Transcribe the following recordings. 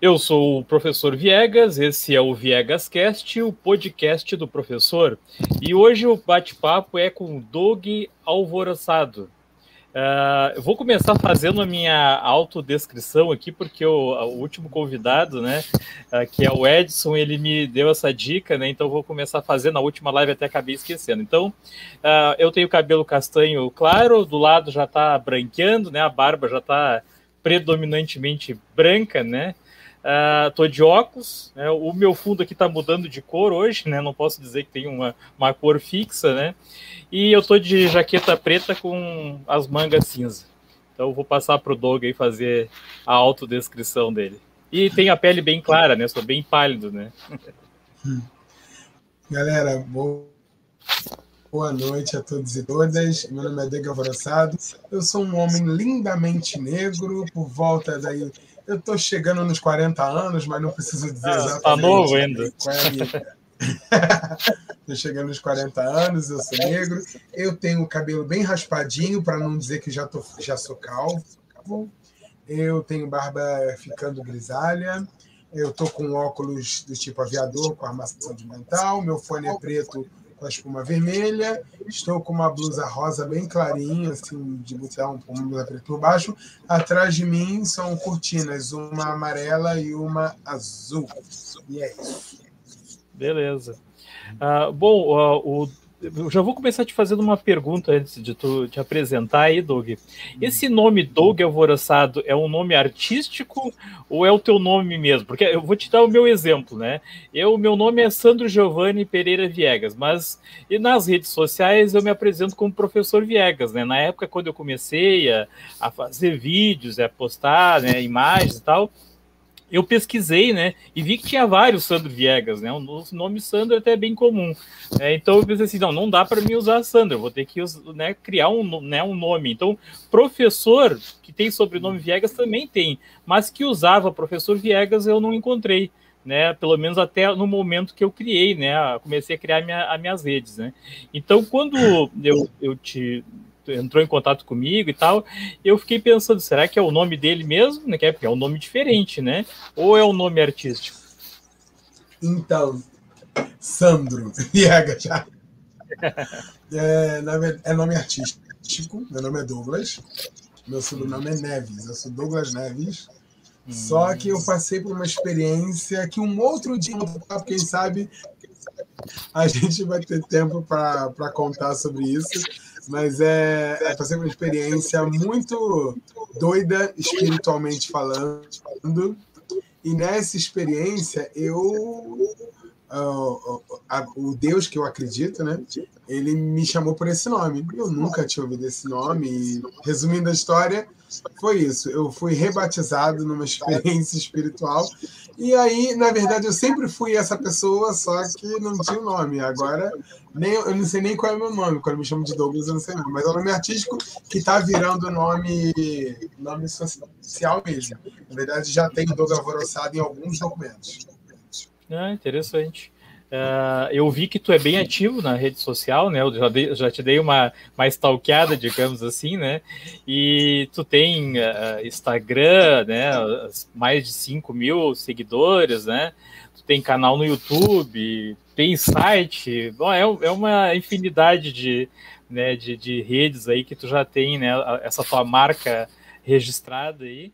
Eu sou o professor Viegas, esse é o Viegas Cast, o podcast do professor. E hoje o bate-papo é com Doug Alvoroçado. Uh, eu vou começar fazendo a minha autodescrição aqui, porque o, o último convidado, né, uh, que é o Edson, ele me deu essa dica, né, então vou começar fazendo a última live, até acabei esquecendo. Então, uh, eu tenho cabelo castanho claro, do lado já está branqueando, né, a barba já está predominantemente branca, né, Uh, tô de óculos, né? o meu fundo aqui tá mudando de cor hoje, né? Não posso dizer que tem uma, uma cor fixa, né? E eu tô de jaqueta preta com as mangas cinza. Então vou passar pro Doug aí fazer a autodescrição dele. E tem a pele bem clara, né? Sou bem pálido, né? Galera, boa noite a todos e todas. Meu nome é Doug Alvoroçado. Eu sou um homem lindamente negro, por volta daí eu estou chegando nos 40 anos, mas não preciso dizer ah, exatamente. Está novo ainda. Estou chegando nos 40 anos, eu sou negro. Eu tenho o cabelo bem raspadinho, para não dizer que já, tô, já sou calvo. Eu tenho barba ficando grisalha. Eu estou com óculos do tipo aviador, com armação de mental. Meu fone é preto com a espuma vermelha. Estou com uma blusa rosa bem clarinha, assim, de botão, uma blusa preta por baixo. Atrás de mim são cortinas, uma amarela e uma azul. E é isso. Beleza. Uh, bom, uh, o eu já vou começar te fazendo uma pergunta antes de tu te apresentar aí, Doug. Esse nome Doug Alvoroçado é um nome artístico ou é o teu nome mesmo? Porque eu vou te dar o meu exemplo, né? Eu, meu nome é Sandro Giovanni Pereira Viegas, mas e nas redes sociais eu me apresento como professor Viegas, né? Na época quando eu comecei a, a fazer vídeos, a postar né, imagens e tal, eu pesquisei, né, e vi que tinha vários Sandro Viegas, né, o nome Sandro é até é bem comum. Né, então eu pensei assim, não, não dá para mim usar Sandro, vou ter que né, criar um, né, um nome. Então, professor que tem sobrenome Viegas também tem, mas que usava professor Viegas eu não encontrei. Né, pelo menos até no momento que eu criei, né, comecei a criar minha, as minhas redes, né. Então, quando eu, eu te entrou em contato comigo e tal. Eu fiquei pensando, será que é o nome dele mesmo? Né? Porque é um nome diferente, né? Ou é um nome artístico? Então, Sandro Viega já. É, é nome artístico, meu nome é Douglas, meu sobrenome é Neves, eu sou Douglas Neves. Só que eu passei por uma experiência que um outro dia, quem sabe, a gente vai ter tempo para contar sobre isso. Mas é, é passei uma experiência muito doida, espiritualmente falando. E nessa experiência, eu. Uh, uh, o Deus que eu acredito, né? Ele me chamou por esse nome. Eu nunca tinha ouvido esse nome. E, resumindo a história, foi isso. Eu fui rebatizado numa experiência espiritual e aí, na verdade, eu sempre fui essa pessoa, só que não tinha o nome. Agora, nem, eu não sei nem qual é o meu nome. Quando me chamam de Douglas, eu não sei não. Mas é o nome artístico que está virando nome, nome social mesmo. Na verdade, já tem Douglas Alvoroçado em alguns documentos. Ah, interessante. Uh, eu vi que tu é bem ativo na rede social, né? Eu já, dei, já te dei uma, uma stalkeada, digamos assim, né? E tu tem uh, Instagram, né? Mais de 5 mil seguidores, né? Tu tem canal no YouTube, tem site. Bom, é, é uma infinidade de, né, de, de redes aí que tu já tem, né? Essa tua marca registrada aí.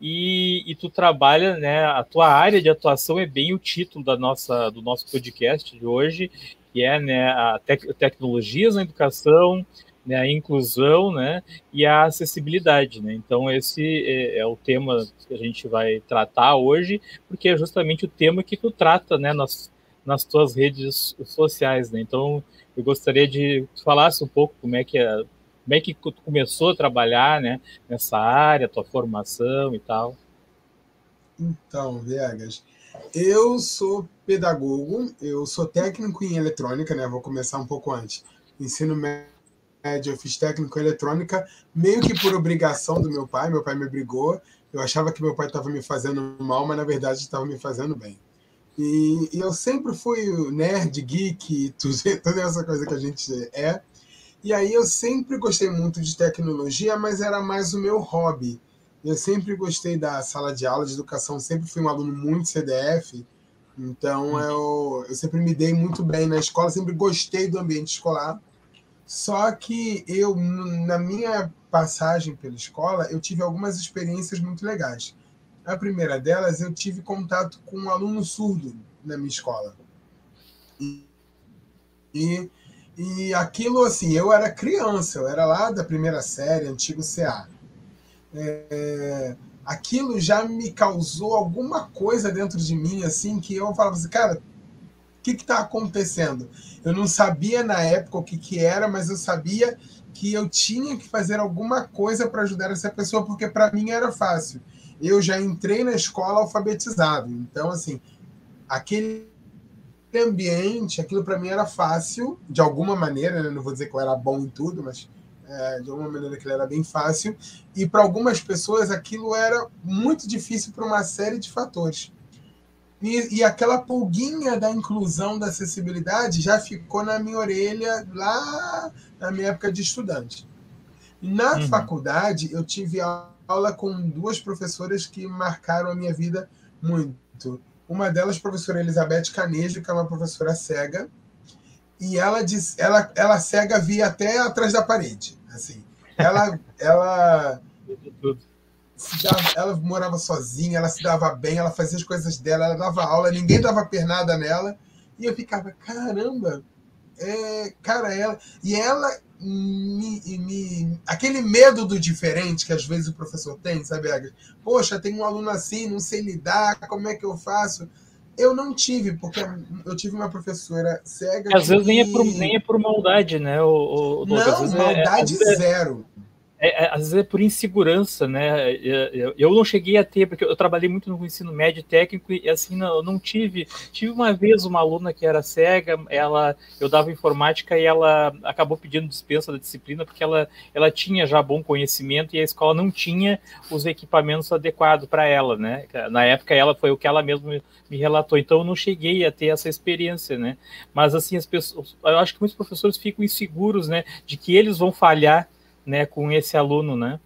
E, e, tu trabalha, né? A tua área de atuação é bem o título da nossa, do nosso podcast de hoje, que é né, a tec tecnologias na educação, né, a inclusão, né, e a acessibilidade, né. Então esse é, é, o tema que a gente vai tratar hoje, porque é justamente o tema que tu trata, né, nas, nas tuas redes sociais, né. Então eu gostaria de que tu falasse um pouco como é que é como é que tu começou a trabalhar né, nessa área, tua formação e tal? Então, Viegas, eu sou pedagogo, eu sou técnico em eletrônica, né? Vou começar um pouco antes. Ensino médio, eu fiz técnico em eletrônica, meio que por obrigação do meu pai. Meu pai me obrigou. Eu achava que meu pai estava me fazendo mal, mas na verdade estava me fazendo bem. E, e, eu sempre fui nerd, geek, tudo, toda essa coisa que a gente é. E aí eu sempre gostei muito de tecnologia, mas era mais o meu hobby. Eu sempre gostei da sala de aula de educação, sempre fui um aluno muito CDF, então uhum. eu, eu sempre me dei muito bem na escola, sempre gostei do ambiente escolar. Só que eu, na minha passagem pela escola, eu tive algumas experiências muito legais. A primeira delas, eu tive contato com um aluno surdo na minha escola. E, e, e aquilo, assim, eu era criança, eu era lá da primeira série, antigo CA. É, aquilo já me causou alguma coisa dentro de mim, assim, que eu falava assim, cara, o que está acontecendo? Eu não sabia na época o que, que era, mas eu sabia que eu tinha que fazer alguma coisa para ajudar essa pessoa, porque para mim era fácil. Eu já entrei na escola alfabetizado, então, assim, aquele ambiente, aquilo para mim era fácil, de alguma maneira, né? não vou dizer que eu era bom em tudo, mas é, de alguma maneira que era bem fácil, e para algumas pessoas aquilo era muito difícil por uma série de fatores. E, e, aquela pulguinha da inclusão, da acessibilidade, já ficou na minha orelha lá na minha época de estudante. Na uhum. faculdade, eu tive aula com duas professoras que marcaram a minha vida muito. Uma delas, professora Elizabeth Canejo, que é uma professora cega, e ela diz, ela, ela cega via até atrás da parede, assim. Ela, ela dava, ela morava sozinha, ela se dava bem, ela fazia as coisas dela, ela dava aula, ninguém dava pernada nela, e eu ficava, caramba, é, cara, ela e ela me, me, aquele medo do diferente que às vezes o professor tem, sabe, Agnes? Poxa, tem um aluno assim, não sei lidar, como é que eu faço? Eu não tive, porque eu tive uma professora cega. Às vezes nem, é por, nem é por maldade, né? O, o, não, maldade é, é, zero. É, é, às vezes é por insegurança, né? Eu, eu, não cheguei a ter, porque eu trabalhei muito no ensino médio técnico e assim não, não tive. Tive uma vez uma aluna que era cega, ela eu dava informática e ela acabou pedindo dispensa da disciplina porque ela, ela tinha já bom conhecimento e a escola não tinha os equipamentos adequados para ela, né? Na época ela foi o que ela mesma me relatou, então eu não cheguei a ter essa experiência, né? Mas assim as pessoas, eu acho que muitos professores ficam inseguros, né, de que eles vão falhar né, com esse aluno, né?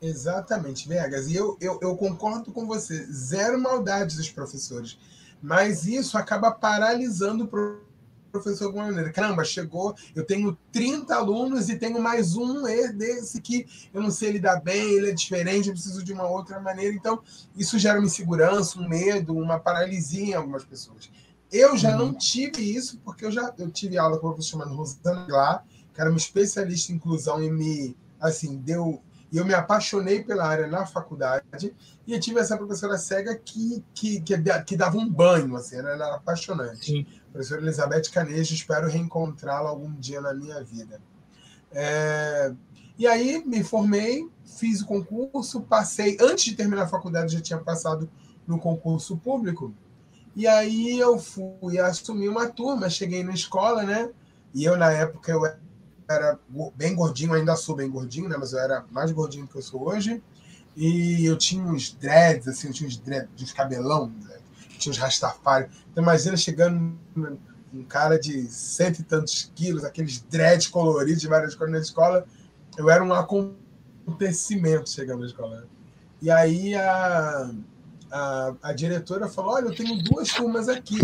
Exatamente, Vegas. E eu, eu, eu concordo com você. Zero maldade dos professores. Mas isso acaba paralisando o professor de alguma maneira. Caramba, chegou, eu tenho 30 alunos e tenho mais um desse que eu não sei lidar bem, ele é diferente, eu preciso de uma outra maneira. Então, isso gera uma insegurança, um medo, uma paralisia em algumas pessoas. Eu já uhum. não tive isso, porque eu já eu tive aula com uma professor chamada Rosana Glá, que era uma especialista em inclusão e me, assim, deu... E eu me apaixonei pela área na faculdade e eu tive essa professora cega que, que, que, que dava um banho, assim, ela era apaixonante. Sim. Professora Elizabeth Canejo, espero reencontrá-la algum dia na minha vida. É... E aí me formei, fiz o concurso, passei, antes de terminar a faculdade, já tinha passado no concurso público. E aí eu fui assumir uma turma, cheguei na escola, né? E eu, na época, eu era bem gordinho, ainda sou bem gordinho, né? Mas eu era mais gordinho do que eu sou hoje. E eu tinha uns dreads, assim, eu tinha uns dreads, uns cabelão, né? tinha uns rastafari. Então imagina chegando um cara de cento e tantos quilos, aqueles dreads coloridos de várias cores na escola. Eu era um acontecimento chegando na escola. Né? E aí a, a, a diretora falou: Olha, eu tenho duas turmas aqui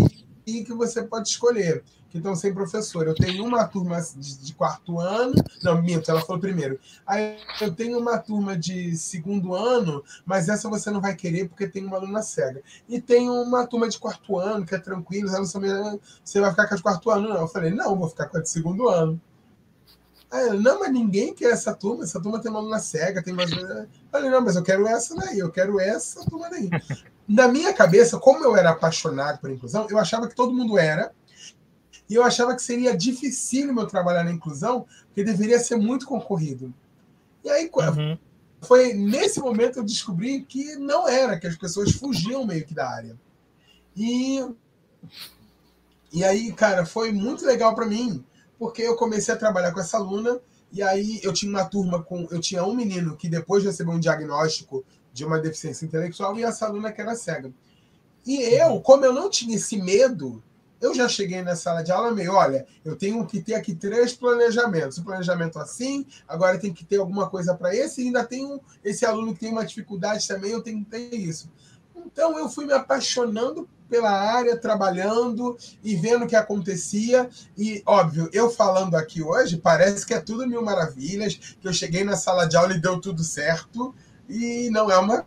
e que você pode escolher que estão sem professor. Eu tenho uma turma de, de, quarto ano, não, minto, ela falou primeiro. Aí eu tenho uma turma de segundo ano, mas essa você não vai querer porque tem uma aluna cega. E tem uma turma de quarto ano, que é tranquilo, você vai ficar com a de quarto ano. Não, eu falei, não, vou ficar com a de segundo ano. Aí, não, mas ninguém quer essa turma, essa turma tem uma aluna cega, tem mais. Eu falei, não, mas eu quero essa daí, eu quero essa turma daí. Na minha cabeça, como eu era apaixonado por inclusão, eu achava que todo mundo era, e eu achava que seria difícil meu trabalhar na inclusão, porque deveria ser muito concorrido. E aí, uhum. foi nesse momento eu descobri que não era, que as pessoas fugiam meio que da área. E, e aí, cara, foi muito legal para mim, porque eu comecei a trabalhar com essa aluna, e aí eu tinha uma turma com. Eu tinha um menino que depois recebeu um diagnóstico de uma deficiência intelectual, e essa aluna que era cega. E eu, como eu não tinha esse medo eu já cheguei na sala de aula meio, olha, eu tenho que ter aqui três planejamentos. O planejamento assim, agora tem que ter alguma coisa para esse, e ainda tem esse aluno que tem uma dificuldade também, eu tenho que ter isso. Então eu fui me apaixonando pela área, trabalhando e vendo o que acontecia. E, óbvio, eu falando aqui hoje, parece que é tudo mil maravilhas, que eu cheguei na sala de aula e deu tudo certo. E não é uma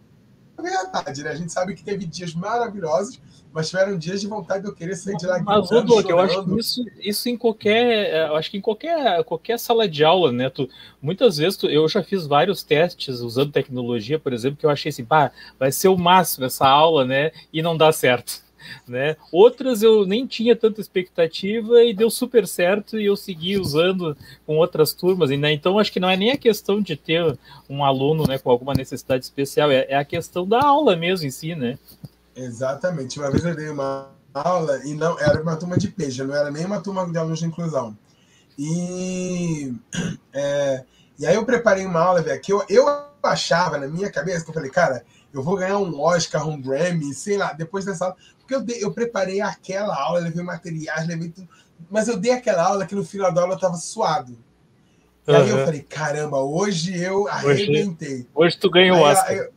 verdade, né? A gente sabe que teve dias maravilhosos, mas tiveram dias de vontade de eu querer sair de lá Mas, eu acho que isso, isso em qualquer. Eu acho que em qualquer, qualquer sala de aula, né? Tu, muitas vezes tu, eu já fiz vários testes usando tecnologia, por exemplo, que eu achei assim, pá, vai ser o máximo essa aula, né? E não dá certo. Né? Outras eu nem tinha tanta expectativa e deu super certo e eu segui usando com outras turmas. Né? Então, acho que não é nem a questão de ter um aluno né, com alguma necessidade especial, é, é a questão da aula mesmo em si, né? Exatamente. Uma vez eu dei uma aula e não era uma turma de peixe, não era nem uma turma de alunos de inclusão. E, é, e aí eu preparei uma aula, velho, que eu, eu achava na minha cabeça, que eu falei, cara, eu vou ganhar um Oscar, um Grammy, sei lá, depois dessa aula. Porque eu, dei, eu preparei aquela aula, levei materiais, levei tudo. Mas eu dei aquela aula que no final da aula eu tava suado. E uhum. aí eu falei, caramba, hoje eu arrebentei. Hoje, hoje tu ganhou o Oscar. Eu,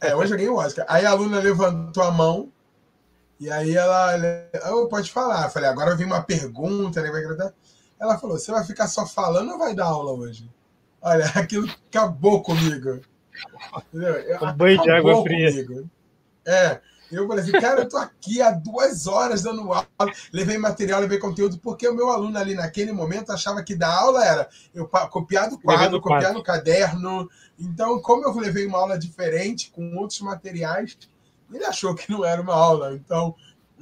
é, hoje eu ganhei o Oscar. Aí a aluna levantou a mão e aí ela, ela pode falar. Eu falei, agora vem uma pergunta, né? Ela falou, você vai ficar só falando ou vai dar aula hoje? Olha, aquilo acabou comigo. Entendeu? Um banho de água fria. Comigo. É, eu falei assim, cara, eu tô aqui há duas horas dando aula, levei material, levei conteúdo, porque o meu aluno ali naquele momento achava que dar aula era eu copiar do quadro, copiar no caderno. Então, como eu levei uma aula diferente, com outros materiais, ele achou que não era uma aula. Então,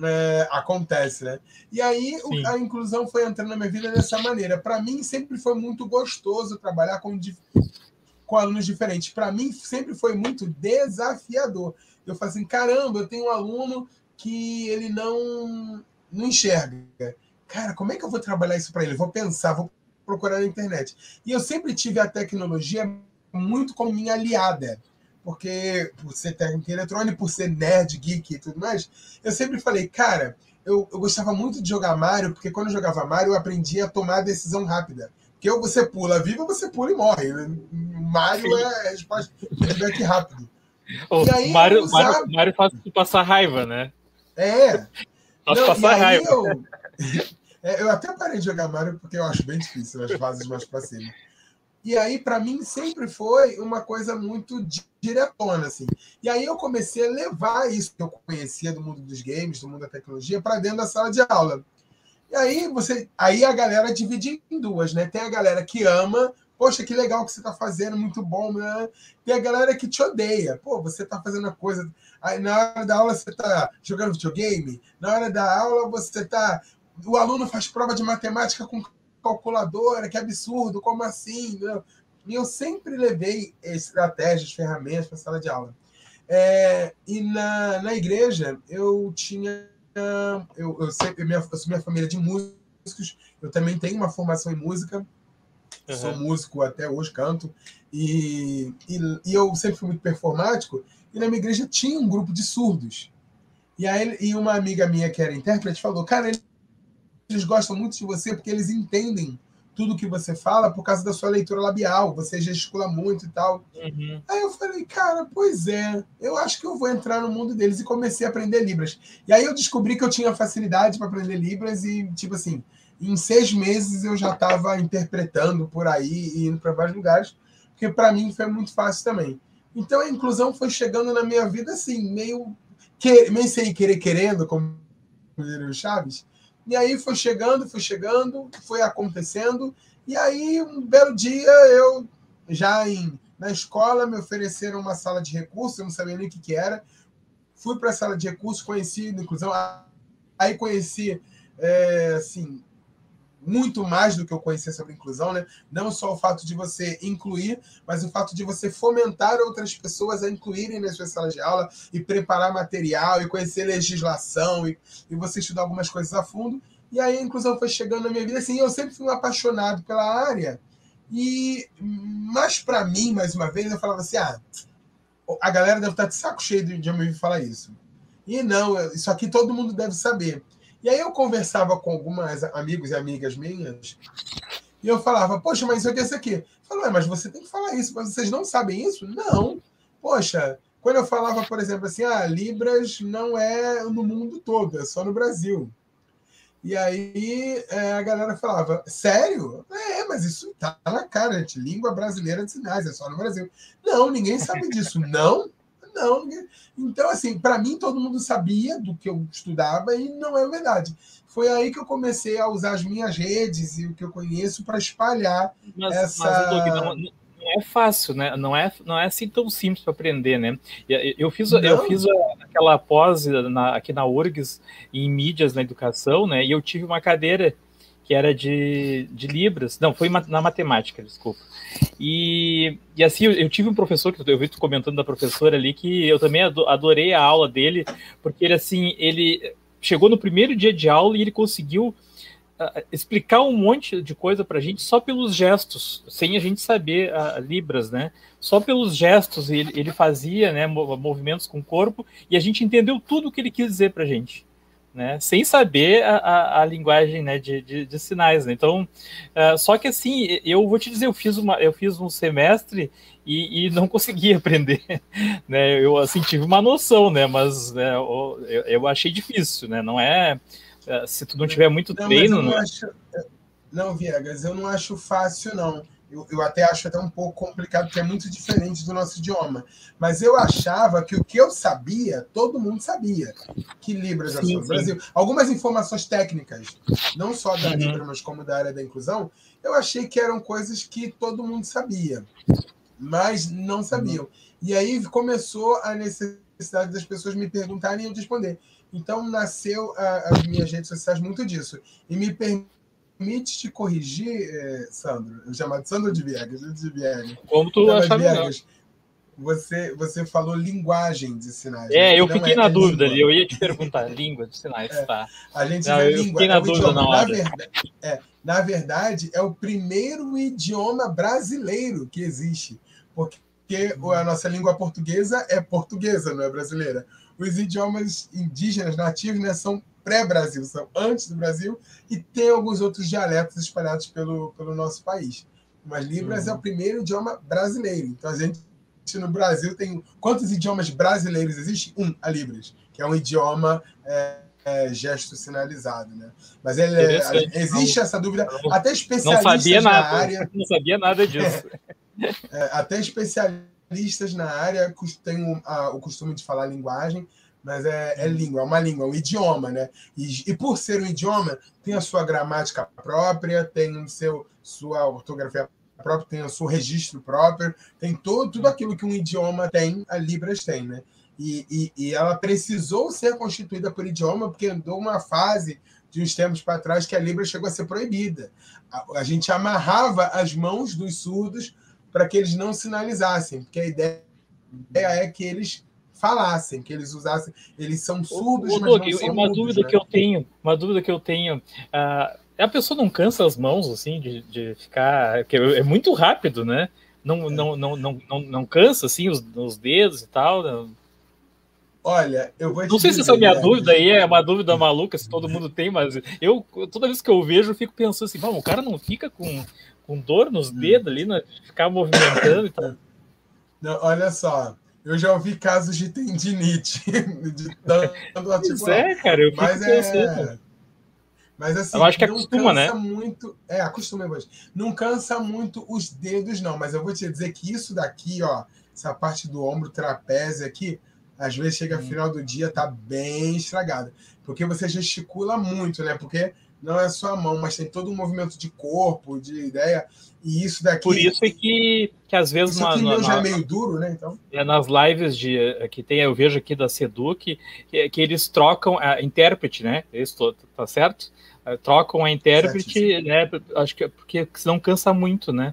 é, acontece, né? E aí Sim. a inclusão foi entrando na minha vida dessa maneira. Para mim, sempre foi muito gostoso trabalhar com, com alunos diferentes. Para mim, sempre foi muito desafiador eu falo assim, caramba, eu tenho um aluno que ele não, não enxerga. Cara, como é que eu vou trabalhar isso para ele? vou pensar, vou procurar na internet. E eu sempre tive a tecnologia muito como minha aliada. Porque, por ser técnico em eletrônico, por ser nerd, geek e tudo mais, eu sempre falei, cara, eu, eu gostava muito de jogar Mario, porque quando eu jogava Mario, eu aprendi a tomar decisão rápida. Porque ou você pula vivo, ou você pula e morre. Mario Sim. é a resposta feedback rápido. O aí, Mário, usava... Mário, Mário faz passar raiva, né? É. Faz Não, passar raiva. Eu, é, eu até parei de jogar Mario porque eu acho bem difícil as fases mais pra cima. E aí, para mim, sempre foi uma coisa muito diretona, assim. E aí eu comecei a levar isso que eu conhecia do mundo dos games, do mundo da tecnologia, para dentro da sala de aula. E aí você, aí a galera divide em duas, né? Tem a galera que ama Poxa, que legal que você está fazendo, muito bom. Né? Tem a galera que te odeia. Pô, você está fazendo a coisa. Aí na hora da aula você está jogando videogame, na hora da aula você está. O aluno faz prova de matemática com calculadora, que absurdo, como assim? Né? E eu sempre levei estratégias, ferramentas para a sala de aula. É, e na, na igreja eu tinha. Eu, eu, sempre, minha, eu sou minha família de músicos, eu também tenho uma formação em música. Uhum. Sou músico até hoje, canto. E, e, e, eu sempre fui muito performático. E na minha igreja tinha um grupo de surdos. E, aí, e uma amiga minha que era intérprete falou: Cara, eles gostam muito de você porque eles entendem tudo que você fala por causa da sua leitura labial. Você gesticula muito e tal. Uhum. Aí eu falei: Cara, pois é. Eu acho que eu vou entrar no mundo deles. E comecei a aprender Libras. E aí eu descobri que eu tinha facilidade para aprender Libras. E, tipo assim em seis meses eu já estava interpretando por aí e indo para vários lugares, porque para mim foi muito fácil também. Então a inclusão foi chegando na minha vida assim, meio, que, meio sem querer querendo, como diria o Chaves. E aí foi chegando, foi chegando, foi acontecendo. E aí um belo dia eu já em, na escola me ofereceram uma sala de recursos, eu não sabia nem o que, que era. Fui para a sala de recursos, conheci inclusão, aí conheci é, assim muito mais do que eu conhecia sobre inclusão, né? Não só o fato de você incluir, mas o fato de você fomentar outras pessoas a incluírem nas suas salas de aula e preparar material e conhecer legislação e, e você estudar algumas coisas a fundo. E aí a inclusão foi chegando na minha vida. Assim, eu sempre fui um apaixonado pela área. E, mas para mim, mais uma vez, eu falava assim: ah, a galera deve estar de saco cheio de, de me falar isso. E não, isso aqui todo mundo deve saber. E aí eu conversava com algumas amigos e amigas minhas, e eu falava, poxa, mas aqui é isso aqui. Falou, mas você tem que falar isso, mas vocês não sabem isso? Não. Poxa, quando eu falava, por exemplo, assim, ah, Libras não é no mundo todo, é só no Brasil. E aí é, a galera falava, sério? É, mas isso tá na cara, gente. Língua brasileira de sinais, é só no Brasil. Não, ninguém sabe disso. Não, não. Ninguém... Então, assim, para mim, todo mundo sabia do que eu estudava e não é verdade. Foi aí que eu comecei a usar as minhas redes e o que eu conheço para espalhar mas, essa. Mas, não, não é fácil, né? Não é, não é assim tão simples para aprender, né? Eu fiz, eu fiz aquela pós na, aqui na URGS em mídias na educação, né? E eu tive uma cadeira que era de, de Libras, não, foi na matemática, desculpa. E, e assim, eu, eu tive um professor, que eu vi tu comentando da professora ali, que eu também adorei a aula dele, porque ele, assim, ele chegou no primeiro dia de aula e ele conseguiu explicar um monte de coisa para a gente só pelos gestos, sem a gente saber a, Libras, né? Só pelos gestos ele, ele fazia, né, movimentos com o corpo e a gente entendeu tudo o que ele quis dizer para a gente, né? Sem saber a, a, a linguagem, né, de, de, de sinais. Né? Então, uh, só que assim, eu vou te dizer, eu fiz uma, eu fiz um semestre e, e não consegui aprender, né? Eu assim tive uma noção, né? Mas né, eu, eu achei difícil, né? Não é é, se tu não tiver muito não, treino. Não, né? acho, não, Viegas, eu não acho fácil, não. Eu, eu, até acho até um pouco complicado, porque é muito diferente do nosso idioma. Mas eu achava que o que eu sabia, todo mundo sabia. Que Libras é no Brasil. Algumas informações técnicas, não só da uhum. Libra, mas como da área da inclusão, eu achei que eram coisas que todo mundo sabia, mas não sabiam. Uhum. E aí começou a necessidade das pessoas me perguntarem e eu responder. Então, nasceu a, as minhas redes sociais muito disso. E me permite te corrigir, eh, Sandro, eu chamo de Sandro de Viegas, de Viegas. Como tu achava Viegas, você, você falou linguagem de sinais. É, eu fiquei é, na dúvida ali, eu ia te perguntar, língua de sinais, é, tá. A gente Não, eu língua, fiquei na é dúvida idioma. na hora. Na verdade, é, na verdade, é o primeiro idioma brasileiro que existe, porque a nossa língua portuguesa é portuguesa, não é brasileira os idiomas indígenas nativos né, são pré-Brasil, são antes do Brasil, e tem alguns outros dialetos espalhados pelo, pelo nosso país. Mas Libras uhum. é o primeiro idioma brasileiro. Então a gente no Brasil tem. Quantos idiomas brasileiros existem? Um, a Libras, que é um idioma é, é, gesto sinalizado. Né? Mas ele, é, existe essa dúvida. Até especialistas não sabia nada, na área. Não sabia nada disso. É, até especialistas especialistas na área têm o, a, o costume de falar linguagem, mas é, é, língua, é uma língua, é um idioma, né? E, e, por ser um idioma, tem a sua gramática própria, tem o seu, sua ortografia própria, tem o seu registro próprio, tem todo, tudo aquilo que um idioma tem, a Libras tem, né? E, e, e ela precisou ser constituída por idioma, porque andou uma fase de uns tempos para trás que a Libras chegou a ser proibida. A, a gente amarrava as mãos dos surdos para que eles não sinalizassem, porque a ideia é que eles falassem, que eles usassem, eles são surdos, o, mas Doug, não são uma mudos, dúvida né? que eu tenho, uma dúvida que eu tenho, uh, a pessoa não cansa as mãos assim de, de ficar, que é muito rápido, né? Não, é. não, não, não, não, não cansa assim os, os dedos e tal. Né? Olha, eu vou Não sei dizer, se essa minha dúvida aí é uma dúvida maluca, se todo mundo tem, mas eu toda vez que eu vejo, eu fico pensando assim, o cara não fica com com dor nos hum. dedos ali, né? ficar movimentando e tal. Não, olha só, eu já ouvi casos de tendinite. De tanto pois é, cara, eu mas é... Mas assim, eu acho que acostuma, né? Muito, é, acostuma mas Não cansa muito os dedos, não. Mas eu vou te dizer que isso daqui, ó, essa parte do ombro, trapézio aqui, às vezes chega hum. final do dia, tá bem estragada. Porque você gesticula muito, né? Porque não é só a mão, mas tem todo um movimento de corpo, de ideia. E isso daqui. Por isso é que, que às vezes. Isso aqui na, já é meio duro, né? Então. É nas lives de, que tem, eu vejo aqui da Seduc, que, que eles trocam a intérprete, né? Isso tá certo? É, trocam a intérprete, certo, né? Acho que porque senão cansa muito, né?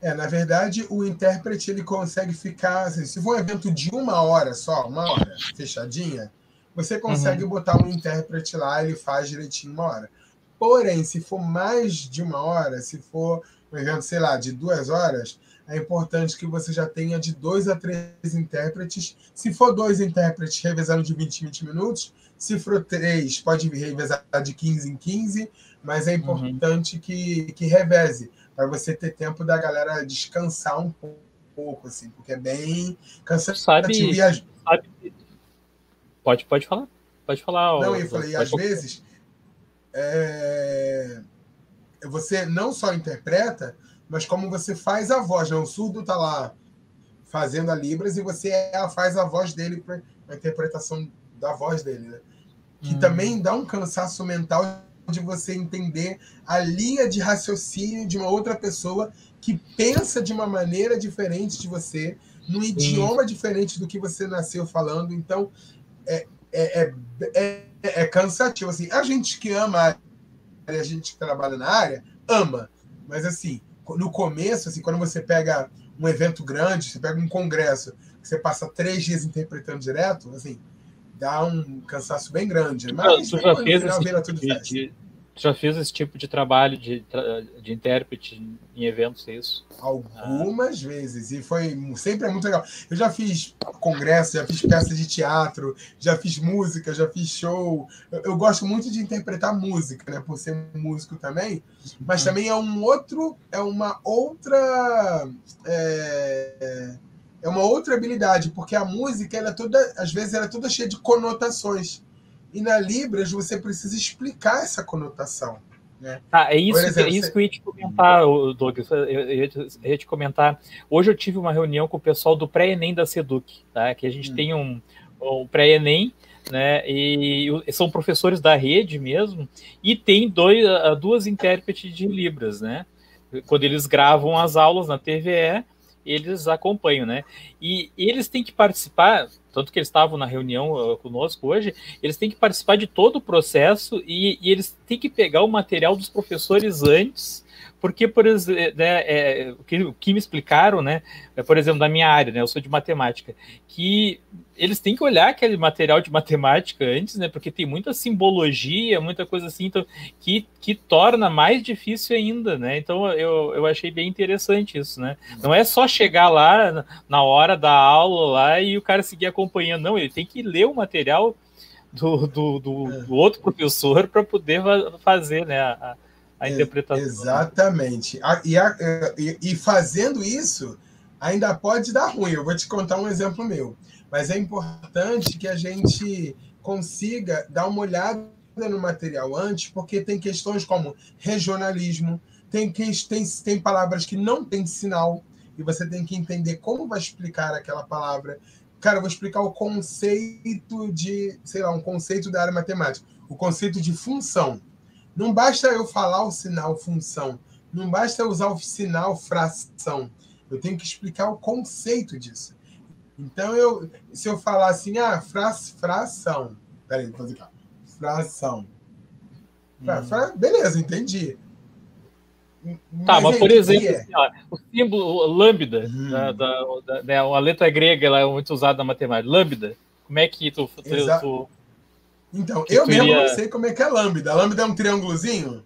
É, na verdade, o intérprete ele consegue ficar. Assim, se for um evento de uma hora só, uma hora fechadinha, você consegue uhum. botar um intérprete lá, ele faz direitinho uma hora. Porém, se for mais de uma hora, se for um evento, sei lá, de duas horas, é importante que você já tenha de dois a três intérpretes. Se for dois intérpretes, revezando de 20 em 20 minutos. Se for três, pode revezar de 15 em 15, mas é importante uhum. que, que reveze, para você ter tempo da galera descansar um pouco, assim, porque é bem cansativo. Sabe, sabe... Pode, pode falar. Pode falar. Não, eu falei, às vezes, é... você não só interpreta, mas como você faz a voz. Né? O surdo está lá fazendo a Libras e você faz a voz dele para a interpretação da voz dele. Né? Que hum. também dá um cansaço mental de você entender a linha de raciocínio de uma outra pessoa que pensa de uma maneira diferente de você, num idioma diferente do que você nasceu falando. Então, é, é, é, é, é cansativo. Assim, a gente que ama a área, a gente que trabalha na área, ama. Mas, assim, no começo, assim, quando você pega um evento grande, você pega um congresso, você passa três dias interpretando direto, assim, dá um cansaço bem grande. Mas tu já fez final, já fez esse tipo de trabalho de, de intérprete em eventos, é isso? Algumas ah. vezes, e foi sempre é muito legal. Eu já fiz congresso, já fiz peças de teatro, já fiz música, já fiz show. Eu, eu gosto muito de interpretar música, né? Por ser músico também, mas também é um outro, é uma outra. É, é uma outra habilidade, porque a música, ela é toda, às vezes, ela é toda cheia de conotações. E na Libras você precisa explicar essa conotação. Né? Ah, é isso, exemplo, é isso que eu ia te comentar, Douglas. Eu ia, te, eu ia te comentar. Hoje eu tive uma reunião com o pessoal do pré-ENEM da SEDUC, tá? que a gente hum. tem um, um pré-ENEM, né? E são professores da rede mesmo, e tem dois, duas intérpretes de Libras, né? Quando eles gravam as aulas na TVE, eles acompanham, né? E eles têm que participar, tanto que eles estavam na reunião uh, conosco hoje, eles têm que participar de todo o processo e, e eles têm que pegar o material dos professores antes porque, por exemplo, né, é, o, que, o que me explicaram, né, é, por exemplo, da minha área, né, eu sou de matemática, que eles têm que olhar aquele material de matemática antes, né, porque tem muita simbologia, muita coisa assim, então, que, que torna mais difícil ainda, né, então eu, eu achei bem interessante isso, né, não é só chegar lá na hora da aula lá e o cara seguir acompanhando, não, ele tem que ler o material do, do, do, do outro professor para poder fazer, né, a, a interpretação. Exatamente. E, e, e, fazendo isso, ainda pode dar ruim. Eu vou te contar um exemplo meu. Mas é importante que a gente consiga dar uma olhada no material antes, porque tem questões como regionalismo, tem, tem, tem palavras que não tem sinal, e você tem que entender como vai explicar aquela palavra. Cara, eu vou explicar o conceito de, sei lá, um conceito da área matemática, o conceito de função. Não basta eu falar o sinal função, não basta eu usar o sinal fração. Eu tenho que explicar o conceito disso. Então, eu, se eu falar assim, ah, fra, fração. Peraí, vou fazer cá. Fração. Fra, hum. fra, beleza, entendi. Tá, mas, mas por exemplo, é? assim, ó, o símbolo lambda, hum. da, da, da, né, a letra grega ela é muito usada na matemática. Lambda, como é que tu, tu, tu então, eu mesmo iria... não sei como é que é lambda. A lambda é um triângulozinho?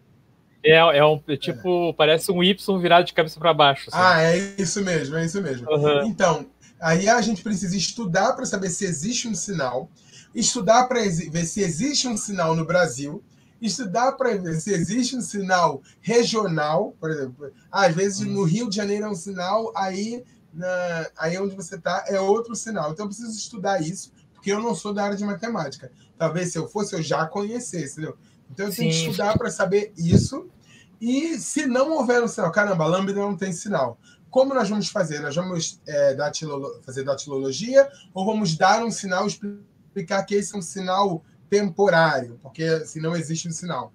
É, é um é tipo, é. parece um Y virado de cabeça para baixo. Assim. Ah, é isso mesmo, é isso mesmo. Uhum. Então, aí a gente precisa estudar para saber se existe um sinal, estudar para ver se existe um sinal no Brasil, estudar para ver se existe um sinal regional, por exemplo. Às vezes hum. no Rio de Janeiro é um sinal, aí, na, aí onde você está é outro sinal. Então eu preciso estudar isso, porque eu não sou da área de matemática. Talvez se eu fosse, eu já conhecesse, entendeu? Então eu tenho que estudar para saber isso. E se não houver um sinal, caramba, a lambda não tem sinal. Como nós vamos fazer? Nós vamos é, datilolo fazer datilologia ou vamos dar um sinal, explicar que esse é um sinal temporário, porque se não existe um sinal.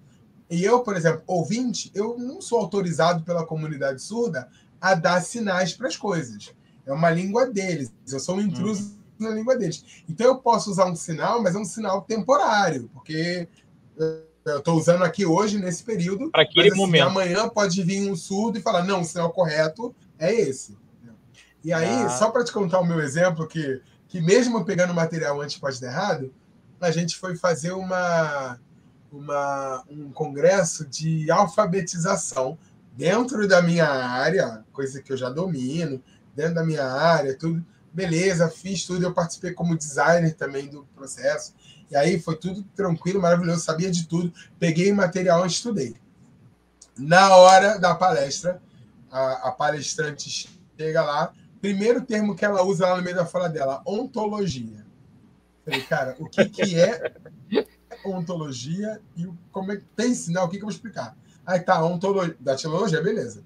E eu, por exemplo, ouvinte, eu não sou autorizado pela comunidade surda a dar sinais para as coisas. É uma língua deles. Eu sou um intruso hum na língua deles. Então eu posso usar um sinal, mas é um sinal temporário, porque eu estou usando aqui hoje, nesse período. Para aquele mas, assim, momento. Amanhã pode vir um surdo e falar: não, o sinal correto é esse. E aí, ah. só para te contar o meu exemplo, que, que mesmo pegando material antes pode dar errado, a gente foi fazer uma, uma, um congresso de alfabetização dentro da minha área, coisa que eu já domino, dentro da minha área, tudo, beleza, fiz tudo, eu participei como designer também do processo. E aí foi tudo tranquilo, maravilhoso, sabia de tudo, peguei material e estudei. Na hora da palestra, a, a palestrante chega lá, primeiro termo que ela usa lá no meio da fala dela, ontologia. Falei, cara, o que, que é ontologia e como é que tem sinal? O que, que eu vou explicar? Aí tá, ontologia, datilologia, beleza.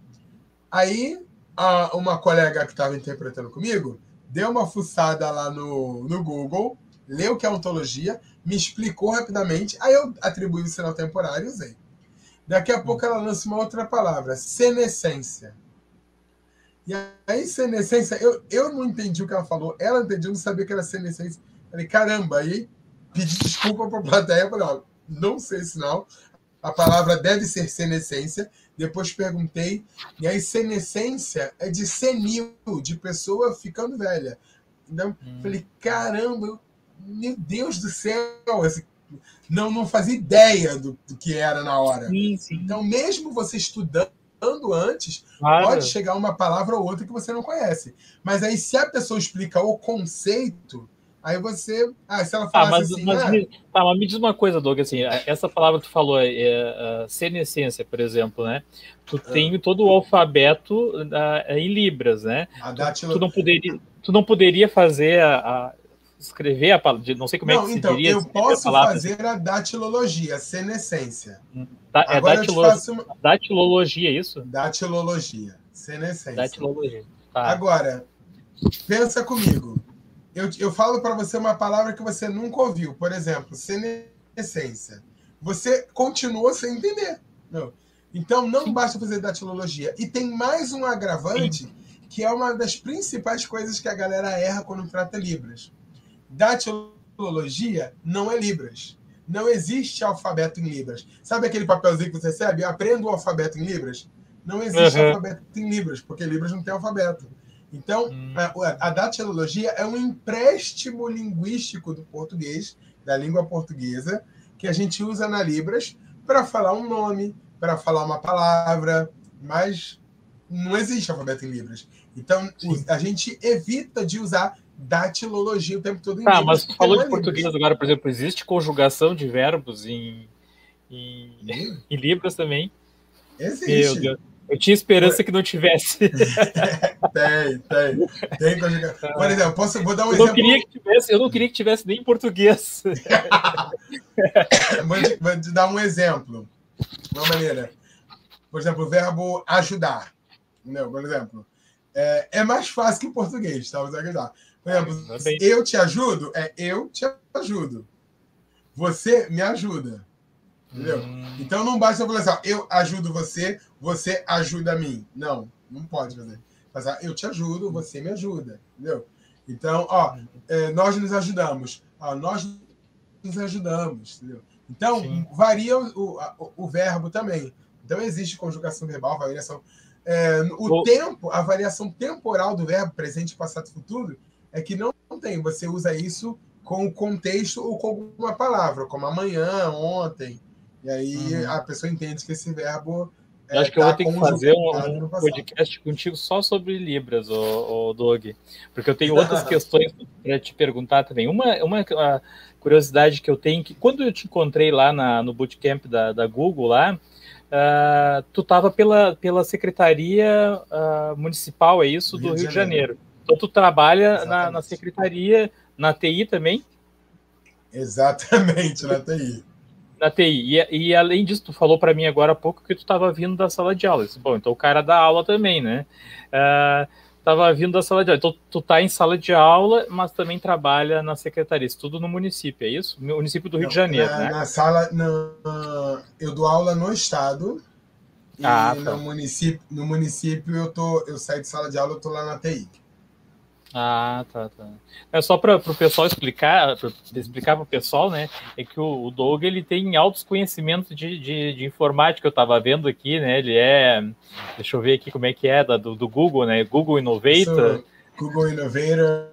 Aí a, uma colega que estava interpretando comigo deu uma fuçada lá no, no Google, leu o que é ontologia, me explicou rapidamente, aí eu atribuí o sinal temporário e usei. Daqui a pouco ela lança uma outra palavra, senescência. E aí, senescência, eu, eu não entendi o que ela falou, ela entendeu, não sabia que era senescência. Falei, caramba, aí pedi desculpa para a plateia, falei, ó, não sei sinal, a palavra deve ser senescência. Depois perguntei, e aí senescência é de senil, de pessoa ficando velha. Então, hum. falei, caramba, meu Deus do céu, assim, não, não fazia ideia do, do que era na hora. Sim, sim. Então, mesmo você estudando antes, claro. pode chegar uma palavra ou outra que você não conhece. Mas aí, se a pessoa explica o conceito, Aí você. Ah, se ela falasse ah, mas, assim. Mas, ah, me, tá, mas me diz uma coisa, Doug, assim, essa palavra que tu falou, é, é, senescência, por exemplo, né? Tu ah. tem todo o alfabeto uh, em Libras, né? Tu, tu, não poderia, tu não poderia fazer a, a escrever a palavra, não sei como não, é que então, se diria. Eu posso a fazer a datilologia, senescência. Da, é datilo, uma... datilologia, é isso? Datilologia, senescência. Datilologia. Tá. Agora, pensa comigo eu, eu falo para você uma palavra que você nunca ouviu, por exemplo, senescência. Você continuou sem entender. Não. Então, não basta fazer datilologia. E tem mais um agravante, que é uma das principais coisas que a galera erra quando trata Libras. Datilologia não é Libras. Não existe alfabeto em Libras. Sabe aquele papelzinho que você recebe? Aprenda o alfabeto em Libras? Não existe uhum. alfabeto em Libras, porque Libras não tem alfabeto. Então, hum. a, a datilologia é um empréstimo linguístico do português, da língua portuguesa, que a gente usa na Libras para falar um nome, para falar uma palavra, mas não existe alfabeto em Libras. Então, Sim. a gente evita de usar datilologia o tempo todo em Tá, Libras, mas tu falou de é português agora, por exemplo, existe conjugação de verbos em, em, em Libras também? Existe. Eu tinha esperança que não tivesse. tem, tem. Tem Por exemplo, posso, vou dar um eu exemplo. Não queria que tivesse, eu não queria que tivesse nem em português. vou, te, vou te dar um exemplo. Uma maneira. Por exemplo, o verbo ajudar. Não, por exemplo. É, é mais fácil que em português, tá? Você ajudar. Por exemplo, ah, eu te ajudo é eu te ajudo. Você me ajuda. Entendeu? Hum. Então não basta eu falar assim, ó, eu ajudo você, você ajuda a mim. Não, não pode fazer. Mas, eu te ajudo, você me ajuda. Entendeu? Então, ó, é, nós nos ajudamos. Ó, nós nos ajudamos. Entendeu? Então, Sim. varia o, o, o, verbo também. Então, existe conjugação verbal, variação. É, o tempo, a variação temporal do verbo, presente, passado e futuro, é que não, não tem. Você usa isso com o contexto ou com alguma palavra, como amanhã, ontem. E aí uhum. a pessoa entende que esse verbo. Eu acho é, que eu vou ter que fazer um, um podcast contigo só sobre Libras, o, o Doug, porque eu tenho outras questões para te perguntar também. Uma, uma curiosidade que eu tenho, que quando eu te encontrei lá na, no bootcamp da, da Google, lá, uh, tu estava pela, pela Secretaria uh, Municipal, é isso, do Rio, Rio de Janeiro. Janeiro. Então tu trabalha na, na Secretaria, na TI também? Exatamente, na TI na TI. E, e além disso, tu falou para mim agora há pouco que tu estava vindo da sala de aula. Disse, Bom, então o cara dá aula também, né? Uh, tava vindo da sala de aula. Então, tu tá em sala de aula, mas também trabalha na secretaria. Tudo no município, é isso? No município do Rio Não, de Janeiro, na, né? Na sala, eu dou aula no estado. E ah, tá. no município, no município eu tô, eu saio de sala de aula, eu tô lá na TI. Ah, tá, tá. É só para o pessoal explicar, para explicar para o pessoal, né? É que o, o Doug ele tem altos conhecimentos de, de, de informática, eu estava vendo aqui, né? Ele é, deixa eu ver aqui como é que é, da, do, do Google, né? Google Innovator. Google Innovator.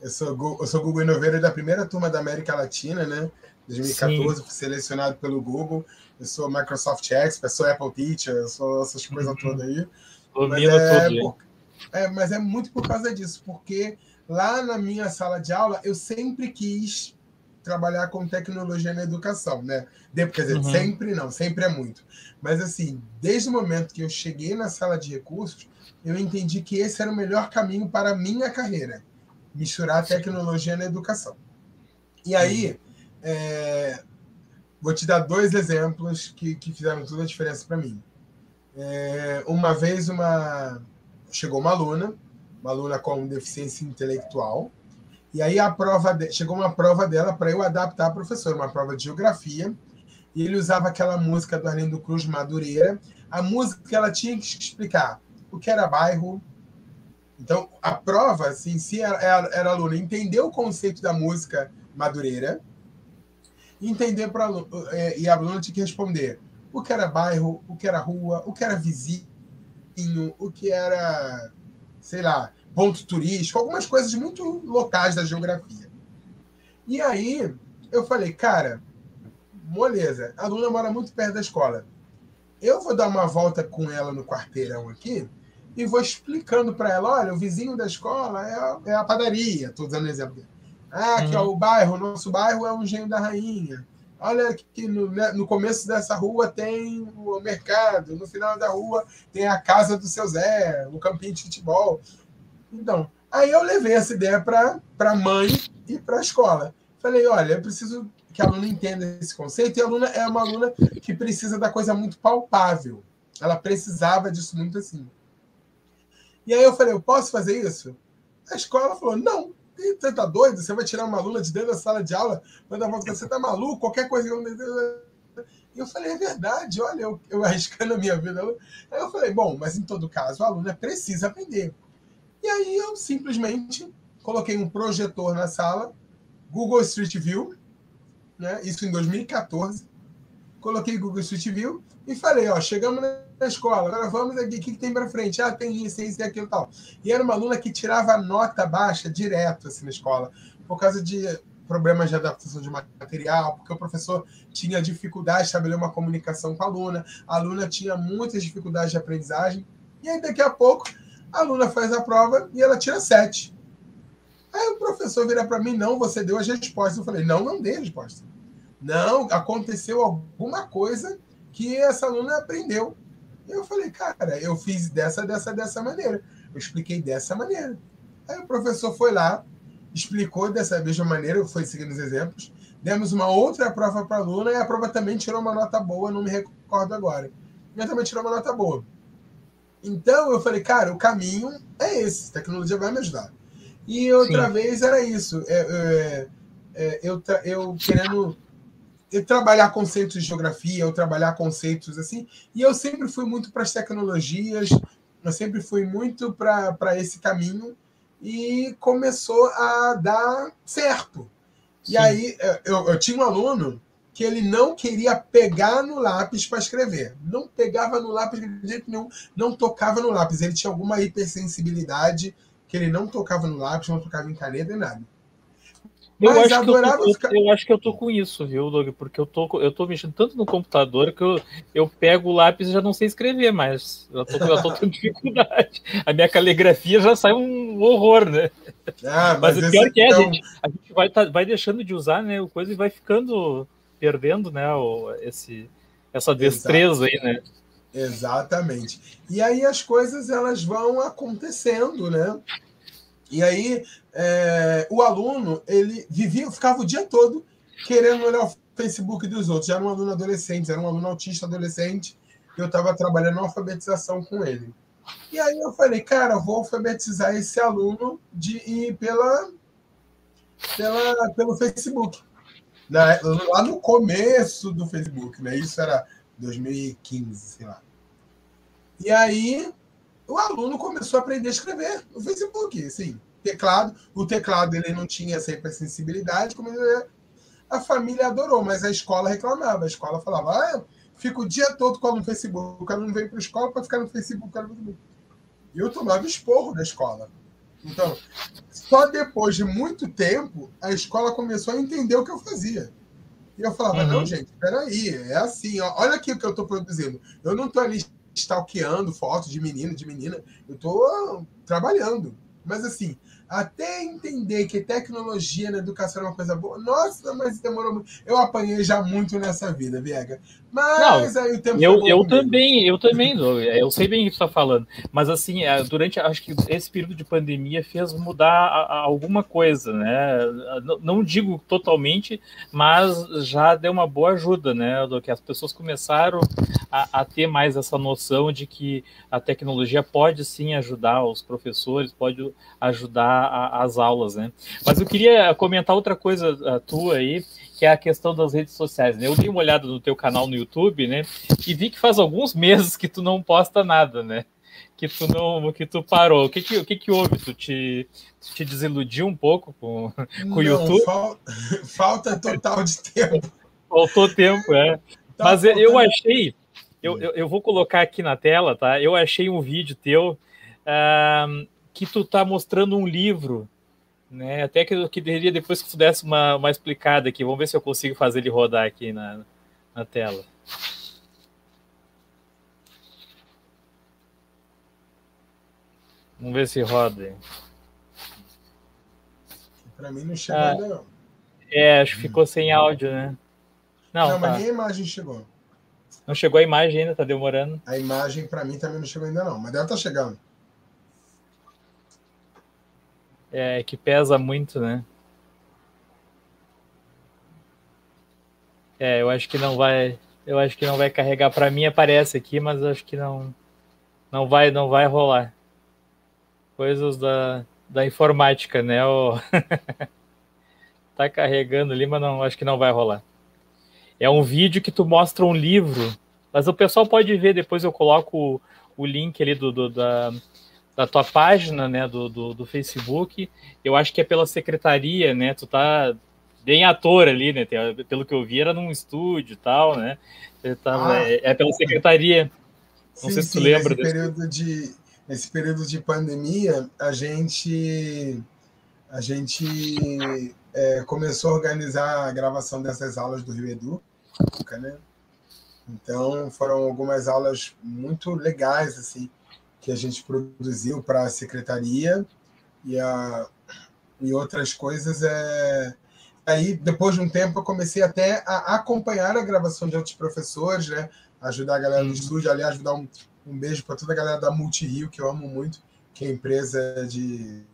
Eu sou, eu sou Google Inovator da primeira turma da América Latina, né? 2014, Sim. fui selecionado pelo Google. Eu sou Microsoft Expert, sou Apple Teacher, sou essas coisas uhum. todas aí. Mas é, por, é, mas é muito por causa disso, porque lá na minha sala de aula eu sempre quis trabalhar com tecnologia na educação, né? De, quer dizer, uhum. sempre não, sempre é muito. Mas assim, desde o momento que eu cheguei na sala de recursos, eu entendi que esse era o melhor caminho para a minha carreira, misturar tecnologia na educação. E aí, é, vou te dar dois exemplos que, que fizeram toda a diferença para mim. É, uma vez, uma chegou uma aluna, uma aluna com deficiência intelectual, e aí a prova de, chegou uma prova dela para eu adaptar a professora, uma prova de geografia, e ele usava aquela música do Arlindo Cruz Madureira, a música que ela tinha que explicar o que era bairro. Então, a prova, assim, se era, era, aluna entender o conceito da música Madureira, entender para é, e a aluna tinha que responder o que era bairro, o que era rua, o que era vizinho, o que era, sei lá, ponto turístico, algumas coisas muito locais da geografia. E aí eu falei, cara, moleza, a aluna mora muito perto da escola. Eu vou dar uma volta com ela no quarteirão aqui e vou explicando para ela: olha, o vizinho da escola é a, é a padaria. Estou dando exemplo. Ah, aqui ó, o bairro, o nosso bairro é o Engenho da Rainha. Olha que no, né, no começo dessa rua tem o mercado, no final da rua tem a casa do seu Zé, o campinho de futebol. Então, aí eu levei essa ideia para a mãe e para a escola. Falei, olha, eu preciso que a aluna entenda esse conceito, e a aluna é uma aluna que precisa da coisa muito palpável. Ela precisava disso muito assim. E aí eu falei, eu posso fazer isso? A escola falou, não, você tá doido? Você vai tirar uma aluna de dentro da sala de aula, vai dar volta, você tá maluco? Qualquer coisa E eu falei, é verdade, olha, eu, eu arriscando a minha vida. Aí eu falei, bom, mas em todo caso, a aluna precisa aprender. E aí eu simplesmente coloquei um projetor na sala, Google Street View, né? isso em 2014. Coloquei Google Street View e falei, ó, chegamos na escola, agora vamos aqui, o que, que tem para frente? Ah, tem isso, e aquilo tal. E era uma aluna que tirava nota baixa direto assim, na escola, por causa de problemas de adaptação de material, porque o professor tinha dificuldade de estabelecer uma comunicação com a aluna, a aluna tinha muitas dificuldades de aprendizagem, e aí daqui a pouco a aluna faz a prova e ela tira sete. Aí o professor vira para mim, não, você deu as respostas. Eu falei, não, não dei a resposta. Não, aconteceu alguma coisa que essa aluna aprendeu. Eu falei, cara, eu fiz dessa, dessa, dessa maneira. Eu expliquei dessa maneira. Aí o professor foi lá, explicou dessa mesma maneira, foi seguindo os exemplos. Demos uma outra prova para a aluna e a prova também tirou uma nota boa, não me recordo agora. Mas também tirou uma nota boa. Então eu falei, cara, o caminho é esse, a tecnologia vai me ajudar. E outra Sim. vez era isso, é, é, é, eu, eu querendo eu trabalhar conceitos de geografia, eu trabalhar conceitos assim, e eu sempre fui muito para as tecnologias, eu sempre fui muito para esse caminho, e começou a dar certo. Sim. E aí eu, eu tinha um aluno que ele não queria pegar no lápis para escrever. Não pegava no lápis de jeito nenhum, não tocava no lápis. Ele tinha alguma hipersensibilidade que ele não tocava no lápis, não tocava em caneta nem nada. Eu acho, adorava eu, ficar... eu, acho que eu tô com isso, viu, Doug? Porque eu tô, eu tô mexendo tanto no computador que eu, eu pego o lápis e já não sei escrever mais. Eu tô, eu tô tendo dificuldade. A minha caligrafia já sai um horror, né? Ah, mas, mas o pior que é, então... a gente, a gente vai, tá, vai deixando de usar né, o coisa e vai ficando perdendo, né, o, esse, essa destreza aí, né? Exatamente. E aí as coisas elas vão acontecendo, né? E aí é, o aluno ele vivia, ficava o dia todo querendo olhar o Facebook dos outros. Já era um aluno adolescente, era um aluno autista adolescente. Eu estava trabalhando na alfabetização com ele. E aí eu falei, cara, vou alfabetizar esse aluno de ir pela, pela, pelo Facebook na, lá no começo do Facebook, né? Isso era 2015, sei lá. E aí o aluno começou a aprender a escrever no Facebook, assim, teclado. O teclado ele não tinha essa hipersensibilidade, como ele, a família adorou, mas a escola reclamava. A escola falava, ah, fica o dia todo com no Facebook, o aluno vem para a escola para ficar no Facebook, E eu tomava esporro da escola. Então, só depois de muito tempo, a escola começou a entender o que eu fazia. E eu falava, uhum. não, gente, peraí, é assim, ó, olha aqui o que eu estou produzindo. Eu não estou ali stalkeando fotos de menino, de menina, eu estou trabalhando. Mas assim, até entender que tecnologia na educação é uma coisa boa. Nossa, mas demorou muito. Eu apanhei já muito nessa vida, Viega. Mas Não, aí o tempo Eu, eu também, eu também, eu sei bem o que você está falando. Mas assim, é, durante, acho que esse período de pandemia fez mudar alguma coisa, né? Não digo totalmente, mas já deu uma boa ajuda, né? Do que as pessoas começaram a, a ter mais essa noção de que a tecnologia pode sim ajudar os professores, pode ajudar a, as aulas, né? Mas eu queria comentar outra coisa tua aí, que é a questão das redes sociais, né? Eu dei uma olhada no teu canal no YouTube, né? E vi que faz alguns meses que tu não posta nada, né? Que tu não, que tu parou. O que que, o que, que houve? Tu te, tu te desiludiu um pouco com, com o YouTube? Fal, falta total de tempo. Faltou tempo, é. Tá Mas faltando... eu achei, eu, eu, eu, vou colocar aqui na tela, tá? Eu achei um vídeo teu. Uh, que tu tá mostrando um livro, né? Até que, que deveria depois que tu desse uma, uma explicada aqui. Vamos ver se eu consigo fazer ele rodar aqui na, na tela. Vamos ver se roda. Para mim não chegou ah, ainda não. É, acho que ficou sem áudio, né? Não, não tá. mas nem a imagem chegou. Não chegou a imagem ainda, tá demorando. A imagem para mim também não chegou ainda não, mas deve estar tá chegando. é, que pesa muito, né? É, eu acho que não vai, eu acho que não vai carregar. Para mim aparece aqui, mas acho que não, não vai, não vai rolar. Coisas da, da informática, né? O... tá carregando ali, mas não, acho que não vai rolar. É um vídeo que tu mostra um livro, mas o pessoal pode ver depois. Eu coloco o, o link ali do, do da da tua página, né, do, do, do, Facebook. Eu acho que é pela secretaria, né? Tu tá bem ator ali, né? Pelo que eu vi, era num estúdio e tal, né? Tava, ah, é, é, pela secretaria. Não sim, sei se tu sim, lembra. Nesse período, de, nesse período de pandemia, a gente, a gente é, começou a organizar a gravação dessas aulas do Rio Edu, né? Então, foram algumas aulas muito legais, assim, que a gente produziu para a secretaria e, a, e outras coisas. É... Aí, depois de um tempo, eu comecei até a acompanhar a gravação de outros professores, né? Ajudar a galera do uhum. estúdio. Aliás, dar um, um beijo para toda a galera da Multi Rio, que eu amo muito, que é empresa de,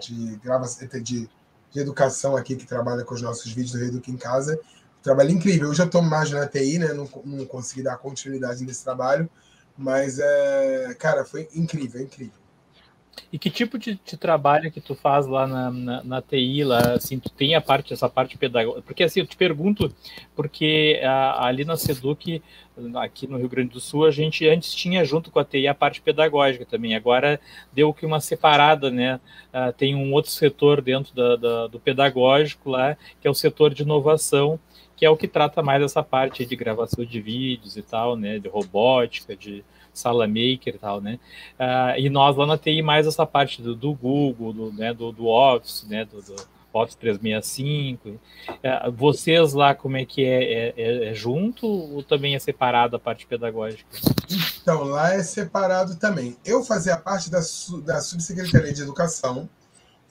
de, gravação, de, de educação aqui, que trabalha com os nossos vídeos do Reduque em Casa. Trabalho incrível. Hoje eu estou mais na TI, né? Não, não consegui dar continuidade nesse trabalho, mas, é, cara, foi incrível, incrível. E que tipo de, de, trabalho que tu faz lá na, na, na, TI, lá, assim, tu tem a parte, essa parte pedagógica? Porque, assim, eu te pergunto, porque a, ali na SEDUC, aqui no Rio Grande do Sul, a gente antes tinha junto com a TI a parte pedagógica também, agora deu que uma separada, né? Uh, tem um outro setor dentro da, da, do pedagógico lá, que é o setor de inovação, que é o que trata mais essa parte de gravação de vídeos e tal, né, de robótica, de sala maker e tal, né, uh, e nós lá na TI mais essa parte do, do Google, do, né, do, do Office, né, do, Office 365, uh, ah, vocês lá como é que é, é, é, é junto ou também é separado a parte pedagógica? Então, lá é separado também. Eu fazia parte da, da Subsecretaria de Educação,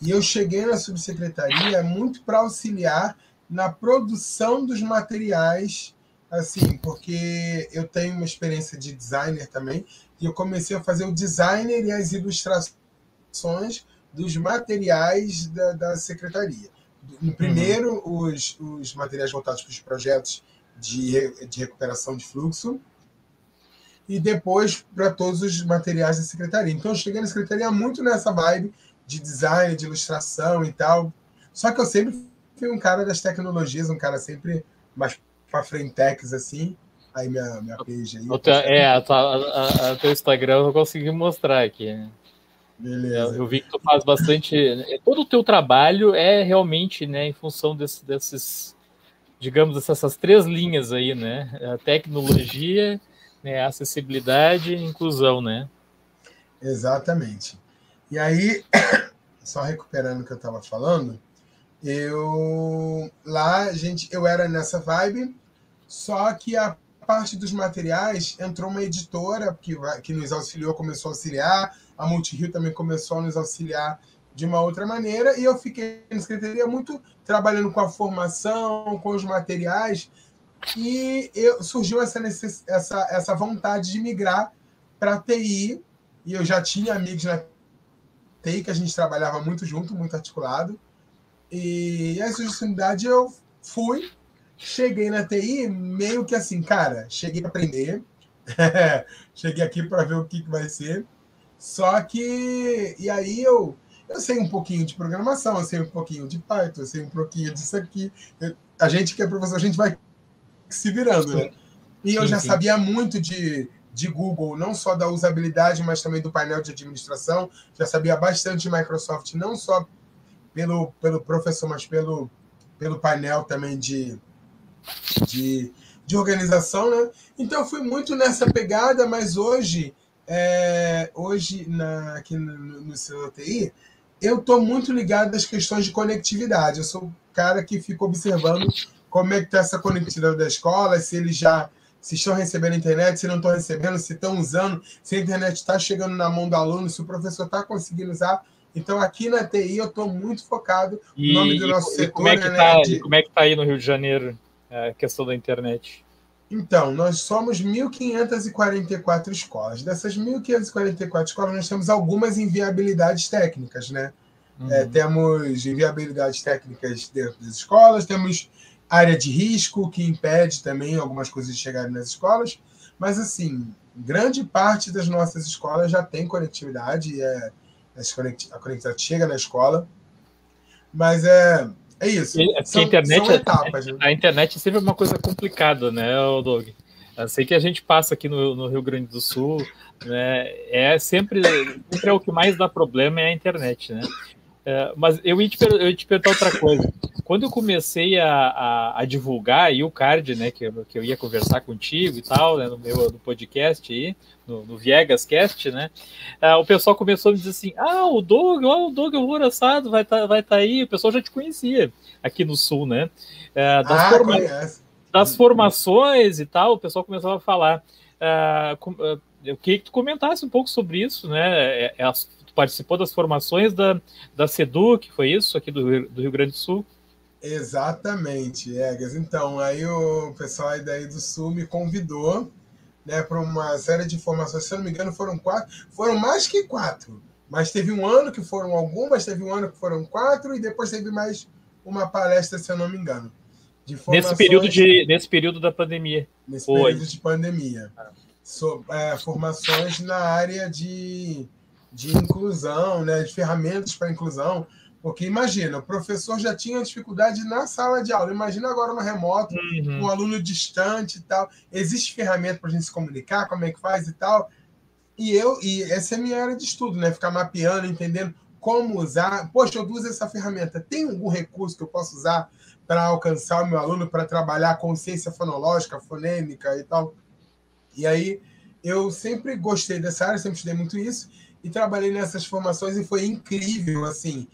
e eu cheguei na subsecretaria muito para auxiliar na produção dos materiais, assim, porque eu tenho uma experiência de designer também, e eu comecei a fazer o designer e as ilustrações dos materiais da, da secretaria. No primeiro, uhum. os, os materiais voltados para os projetos de, de recuperação de fluxo, e depois para todos os materiais da secretaria. Então, eu cheguei na secretaria muito nessa vibe de design, de ilustração e tal. Só que eu sempre fui um cara das tecnologias, um cara sempre mais para frentex assim. Aí minha, minha page aí. Teu, é, a, a, a, teu Instagram eu consegui mostrar aqui. Né? Beleza. Eu, vi que tu faz bastante. Todo o teu trabalho é realmente né, em função desse, desses, digamos, essas três linhas aí, né? A tecnologia, né, acessibilidade e inclusão, né? Exatamente. E aí, só recuperando o que eu estava falando, eu lá, gente, eu era nessa vibe, só que a parte dos materiais entrou uma editora que, que nos auxiliou, começou a auxiliar, a Multirio também começou a nos auxiliar de uma outra maneira, e eu fiquei na secretaria muito trabalhando com a formação, com os materiais, e eu, surgiu essa, necess, essa, essa vontade de migrar para TI, e eu já tinha amigos na TI que a gente trabalhava muito junto, muito articulado, e essa oportunidade eu fui, cheguei na TI meio que assim, cara, cheguei para aprender, cheguei aqui para ver o que, que vai ser, só que, e aí eu, eu sei um pouquinho de programação, eu sei um pouquinho de Python, eu sei um pouquinho disso aqui, eu, a gente que é professor, a gente vai se virando, né? E eu sim, já sim. sabia muito de, de Google, não só da usabilidade, mas também do painel de administração. Já sabia bastante de Microsoft, não só pelo, pelo professor, mas pelo, pelo painel também de, de, de organização, né? Então eu fui muito nessa pegada, mas hoje, é, hoje na, aqui no, no eu estou muito ligado às questões de conectividade. Eu sou o cara que fica observando como é que está essa conectividade da escola, se eles já se estão recebendo a internet, se não estão recebendo, se estão usando, se a internet está chegando na mão do aluno, se o professor está conseguindo usar. Então, aqui na TI, eu estou muito focado no nome do nosso e setor. Como é, que está né, de... é tá aí no Rio de Janeiro a questão da internet? Então, nós somos 1.544 escolas. Dessas 1.544 escolas, nós temos algumas inviabilidades técnicas, né? Uhum. É, temos inviabilidades técnicas dentro das escolas, temos área de risco, que impede também algumas coisas de chegarem nas escolas. Mas, assim, grande parte das nossas escolas já tem conectividade, é, a conectividade chega na escola. Mas é, é isso. É são, a internet, são etapas. Né? A internet é sempre uma coisa complicada, né, Doug? Eu sei que a gente passa aqui no, no Rio Grande do Sul, né? É sempre, sempre é o que mais dá problema é a internet, né? É, mas eu ia, te, eu ia te perguntar outra coisa. Quando eu comecei a, a, a, divulgar aí o card, né, que eu, que eu ia conversar contigo e tal, né, no meu no podcast aí, no, no Viegas Cast, né, uh, o pessoal começou a me dizer assim, ah, o Doug, oh, o Doug Alvoraçado vai estar tá, vai tá aí, o pessoal já te conhecia aqui no Sul, né, uh, das, ah, forma das formações e tal, o pessoal começou a falar. Uh, com, eu queria que tu comentasse um pouco sobre isso, né? É, é as, participou das formações da, da que foi isso, aqui do Rio, do Rio Grande do Sul? Exatamente, Egas. Então, aí o pessoal aí daí do Sul me convidou né, para uma série de formações, se eu não me engano, foram quatro, foram mais que quatro. Mas teve um ano que foram algumas, teve um ano que foram quatro, e depois teve mais uma palestra, se eu não me engano. nesse, período de, nesse período da pandemia. Nesse Foi. período de pandemia. Ah. So, é, formações na área de de inclusão, né, de ferramentas para inclusão. Porque imagina, o professor já tinha dificuldade na sala de aula. Imagina agora no remoto, uhum. um aluno distante e tal. Existe ferramenta para a gente se comunicar, como é que faz e tal. E eu, e essa é a minha área de estudo, né? Ficar mapeando, entendendo como usar. Poxa, eu uso essa ferramenta. Tem algum recurso que eu posso usar para alcançar o meu aluno, para trabalhar a consciência fonológica, fonêmica e tal? E aí, eu sempre gostei dessa área, sempre estudei muito isso e trabalhei nessas formações e foi incrível, assim,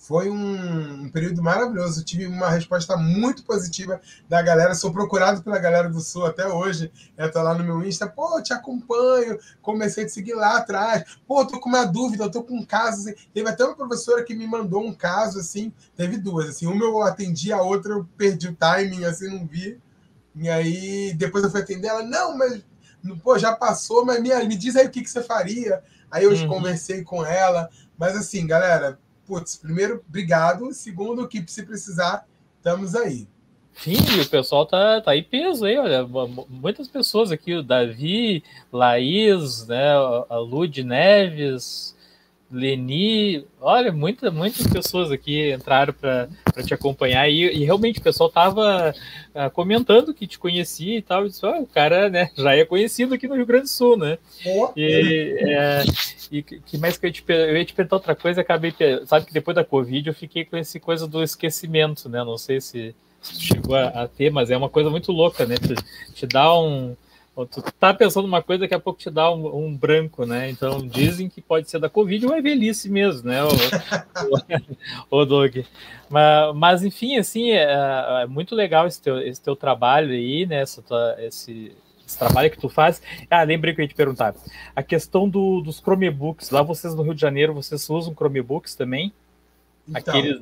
foi um, um, período maravilhoso. Tive uma resposta muito positiva da galera. Sou procurado pela galera do Sul até hoje. Eu tô lá no meu Insta, pô, te acompanho. Comecei a te seguir lá atrás. Pô, tô com uma dúvida, tô com um caso. Assim. Teve até uma professora que me mandou um caso, assim. Teve duas, assim. Uma eu atendi, a outra eu perdi o timing, assim, não vi. E aí, depois eu fui atender ela, não, mas, pô, já passou, mas me, me diz aí o que, que você faria. Aí eu uhum. conversei com ela. Mas assim, galera, putz, primeiro, obrigado. Segundo, que se precisar, estamos aí. Sim, o pessoal tá, tá aí peso aí, olha, muitas pessoas aqui, o Davi, Laís, né, a Lud Neves, Leni, olha, muita, muitas pessoas aqui entraram para te acompanhar e, e, realmente o pessoal tava uh, comentando que te conhecia e tal, e disse, oh, o cara né, já é conhecido aqui no Rio Grande do Sul, né? Oh. E, é, e que mais que eu, te, eu ia te perguntar outra coisa, acabei, sabe que depois da Covid eu fiquei com essa coisa do esquecimento, né? Não sei se, se chegou a, a, ter, mas é uma coisa muito louca, né? Te, te dá um tu tá pensando uma coisa, daqui a pouco te dá um, um, branco, né? Então dizem que pode ser da Covid ou é velhice mesmo, né, o, o, o Doug. Mas, mas enfim, assim, é, é, muito legal esse teu, esse teu trabalho aí, né? Tua, esse, esse trabalho que tu faz. Ah, lembrei que eu ia te perguntar. A questão do, dos Chromebooks, lá vocês no Rio de Janeiro, vocês usam Chromebooks também? Então, Aqueles...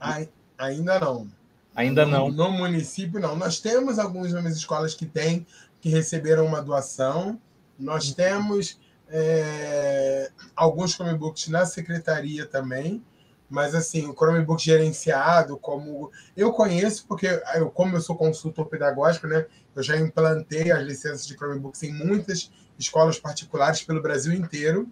ainda não. Ainda não. No, no município, não. Nós temos algumas escolas que têm, que receberam uma doação. Nós temos é, alguns Chromebooks na secretaria também. Mas, assim, o Chromebook gerenciado, como eu conheço, porque eu, como eu sou consultor pedagógico, né, eu já implantei as licenças de Chromebooks em muitas escolas particulares pelo Brasil inteiro,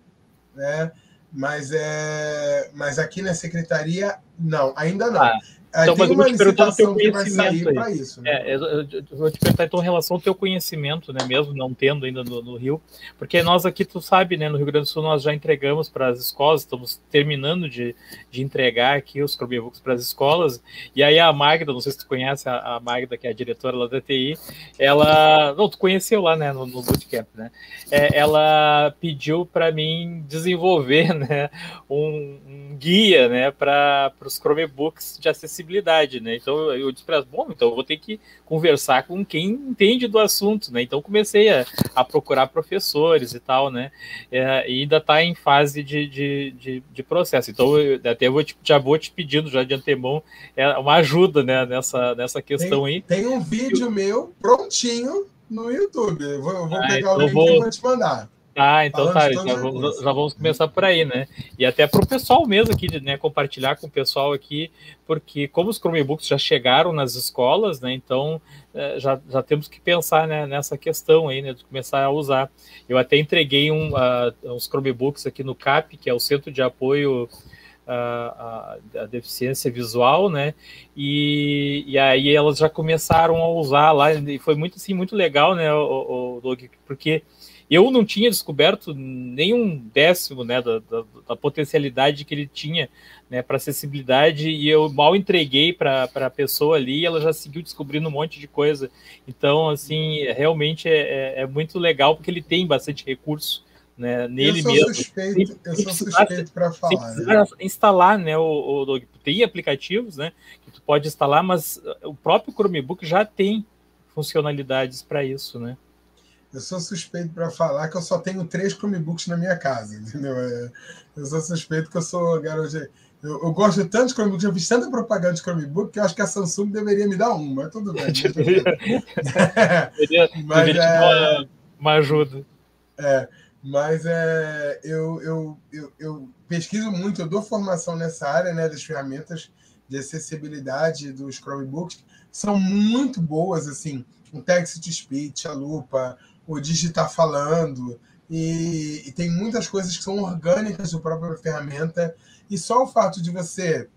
né? Mas, é, mas aqui na secretaria, não, ainda não. Ah, então, mas eu vou te perguntar o teu conhecimento aí. Isso, né? é, eu, eu, vou te perguntar então em relação ao teu conhecimento, né, mesmo não tendo ainda no, no, Rio, porque nós aqui, tu sabe, né, no Rio Grande do Sul nós já entregamos para as escolas, estamos terminando de, de entregar aqui os Chromebooks para as escolas, e aí a Magda, não sei se tu conhece a, a Magda, que é a diretora lá da TI, ela, não, tu conheceu lá, né, no, no Bootcamp, né, é, ela pediu para mim desenvolver, né, um, um guia, né, para os Chromebooks de acessibilidade acessibilidade, né? Então eu disse para bom, então eu vou ter que conversar com quem entende do assunto, né? Então comecei a, a procurar professores e tal, né? É, e ainda está em fase de, de, de, de, processo. Então eu, até vou te, já vou te pedindo já de antemão é, uma ajuda, né? Nessa, nessa questão tem, aí. Tem um vídeo eu... meu prontinho no YouTube. Vou, vou ah, pegar então o link vou... e vou te mandar. Ah, então tá, já vamos, já vamos, começar por aí, né? E até para o pessoal mesmo aqui, né, compartilhar com o pessoal aqui, porque como os Chromebooks já chegaram nas escolas, né, então é, já, já temos que pensar né, nessa questão aí, né, de começar a usar. Eu até entreguei um, uh, uns Chromebooks aqui no CAP, que é o Centro de Apoio a, a, deficiência visual, né? E, e aí elas já começaram a usar lá, e foi muito assim, muito legal, né, o, o Doug, porque eu não tinha descoberto nenhum décimo né, da, da, da potencialidade que ele tinha né, para acessibilidade e eu mal entreguei para a pessoa ali e ela já seguiu descobrindo um monte de coisa. Então, assim, realmente é, é, é muito legal porque ele tem bastante recurso né, nele eu mesmo. Suspeito, eu sou suspeito para falar. Né? instalar, né, o, o, tem aplicativos, né, que tu pode instalar, mas o próprio Chromebook já tem funcionalidades para isso, né? Eu sou suspeito para falar que eu só tenho três Chromebooks na minha casa, entendeu? É, eu sou suspeito que eu sou garoto. Eu, eu, gosto tanto de Chromebook, já fiz tanta propaganda de Chromebook que eu acho que a Samsung deveria me dar um, mas tudo bem. deveria, mas, deveria é, uma, uma, ajuda. É, mas é, eu, eu, eu, eu, pesquiso muito, eu dou formação nessa área né, das ferramentas de acessibilidade dos Chromebooks. São muito boas, assim, o text-to-speech, a lupa, o digitar falando, e, e, tem muitas coisas que são orgânicas da própria ferramenta, e só o fato de você.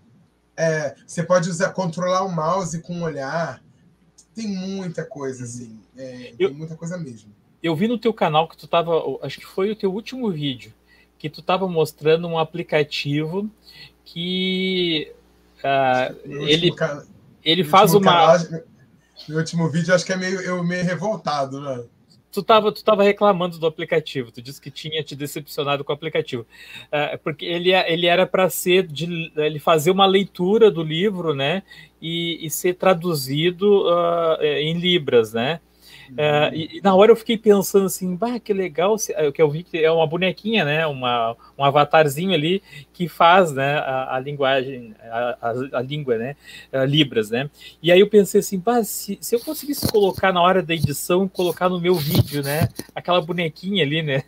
É, você pode usar, controlar o mouse com o olhar. Tem muita coisa, assim. É, eu, tem muita coisa mesmo. Eu vi no teu canal que tu tava. Acho que foi o teu último vídeo, que tu estava mostrando um aplicativo que. Uh, ele, ele faz uma. Canal, no último vídeo, acho que é meio, eu meio revoltado, né? Tu estava tu tava reclamando do aplicativo, tu disse que tinha te decepcionado com o aplicativo. Uh, porque ele, ele era para ser de ele fazer uma leitura do livro, né? E, e ser traduzido uh, em Libras, né? É, e, e, na hora eu fiquei pensando assim, bah, que legal, o que eu vi que é uma bonequinha, né, uma, um avatarzinho ali que faz, né, a, a linguagem, a, a, a, língua, né, Libras, né, e aí eu pensei assim, bah, se, se eu conseguisse colocar na hora da edição, colocar no meu vídeo, né, aquela bonequinha ali, né,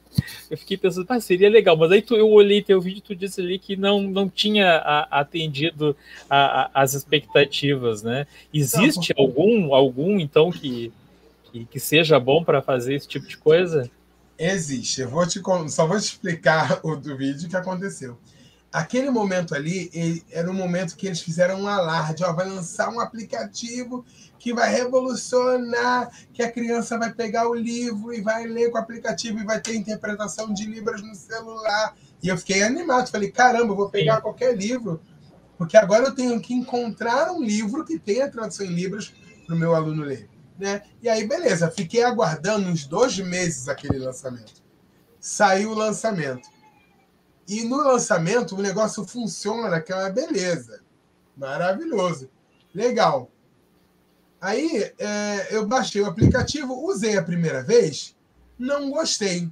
eu fiquei pensando, bah, seria legal, mas aí tu, eu olhei teu vídeo, tu disse ali que não, não tinha atendido as expectativas, né, existe algum, algum, então, que que, que seja bom para fazer esse tipo de coisa? Existe. Eu vou te, só vou te explicar o do vídeo que aconteceu. Aquele momento ali ele, era um momento que eles fizeram um alarde. Ó, vai lançar um aplicativo que vai revolucionar, que a criança vai pegar o livro e vai ler com o aplicativo e vai ter interpretação de Libras no celular. E eu fiquei animado. Falei, caramba, eu vou pegar Sim. qualquer livro, porque agora eu tenho que encontrar um livro que tenha tradução em Libras para o meu aluno ler. Né? E aí, beleza, fiquei aguardando uns dois meses aquele lançamento. Saiu o lançamento. E no lançamento o negócio funciona, que é uma beleza. Maravilhoso. Legal. Aí é, eu baixei o aplicativo, usei a primeira vez, não gostei.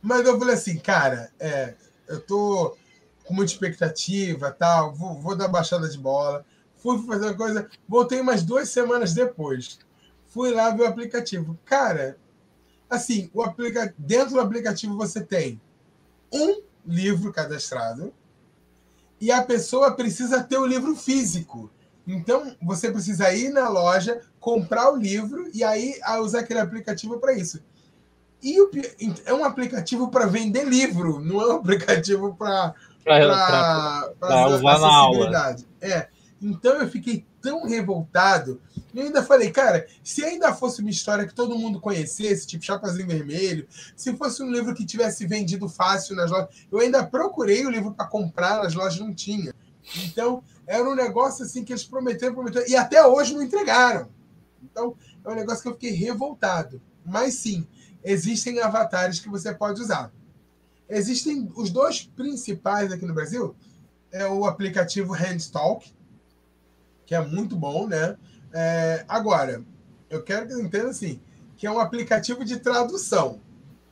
Mas eu falei assim, cara, é, eu tô com muita expectativa, tal, vou, vou dar baixada de bola. Fui fazer uma coisa, voltei umas duas semanas depois. Fui lá ver o aplicativo. Cara, assim, o aplica... dentro do aplicativo você tem um livro cadastrado e a pessoa precisa ter o livro físico. Então, você precisa ir na loja, comprar o livro e aí usar aquele aplicativo para isso. E o, é um aplicativo para vender livro, não é um aplicativo para usar na aula. É. Então eu fiquei tão revoltado. Eu ainda falei, cara, se ainda fosse uma história que todo mundo conhecesse, tipo Chapazinho Vermelho, se fosse um livro que tivesse vendido fácil nas lojas, eu ainda procurei o livro para comprar, nas lojas não tinha. Então, era um negócio assim que eles prometeram, prometeram, e até hoje não entregaram. Então, é um negócio que eu fiquei revoltado. Mas sim, existem avatares que você pode usar. Existem os dois principais aqui no Brasil, é o aplicativo Handtalk, que é muito bom, né? É, agora, eu quero que você entenda assim, que é um aplicativo de tradução.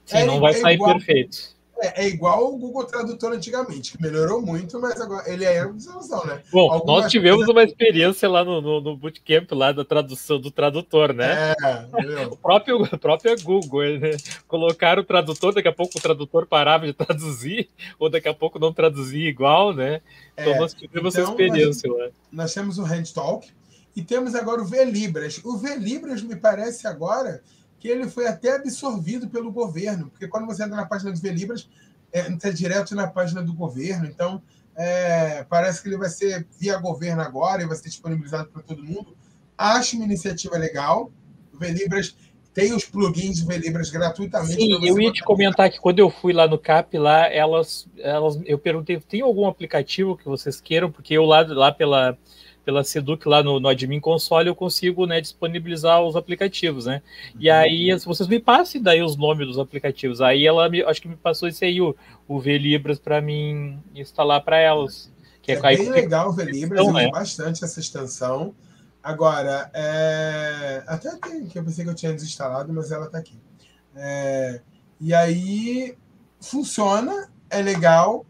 Sim, é, não vai é sair igual, perfeito. É, é, igual o Google Tradutor antigamente, que melhorou muito, mas agora ele é uma desilusão, né? Bom, Algumas nós tivemos coisas... uma experiência lá no, no, no, bootcamp lá da tradução do tradutor, né? É, o próprio, o próprio Google, né? colocaram o tradutor, daqui a pouco o tradutor parava de traduzir, ou daqui a pouco não traduzia igual, né? Então é, nós tivemos então, essa experiência nós, lá. Nós temos o Handtalk e temos agora o VLibras. O VLibras me parece agora que ele foi até absorvido pelo governo, porque quando você entra na página do Velibras, é, entra direto na página do governo, então é, parece que ele vai ser via governo agora e vai ser disponibilizado para todo mundo. Acho uma iniciativa legal. O Velibras tem os plugins do Velibras gratuitamente. Sim, eu ia te comentar que quando eu fui lá no CAP, lá, elas, elas, eu perguntei, tem algum aplicativo que vocês queiram? Porque eu lá, lá pela pela Seduc lá no, no admin console eu consigo né, disponibilizar os aplicativos, né? E uhum. aí vocês me passem daí os nomes dos aplicativos. Aí ela me, acho que me passou esse aí, o, o VLibras, para mim instalar para elas. Que é, é bem legal o VLibras, eu né? bastante essa extensão. Agora, é... até tem, que eu pensei que eu tinha desinstalado, mas ela está aqui. É... E aí funciona, é legal,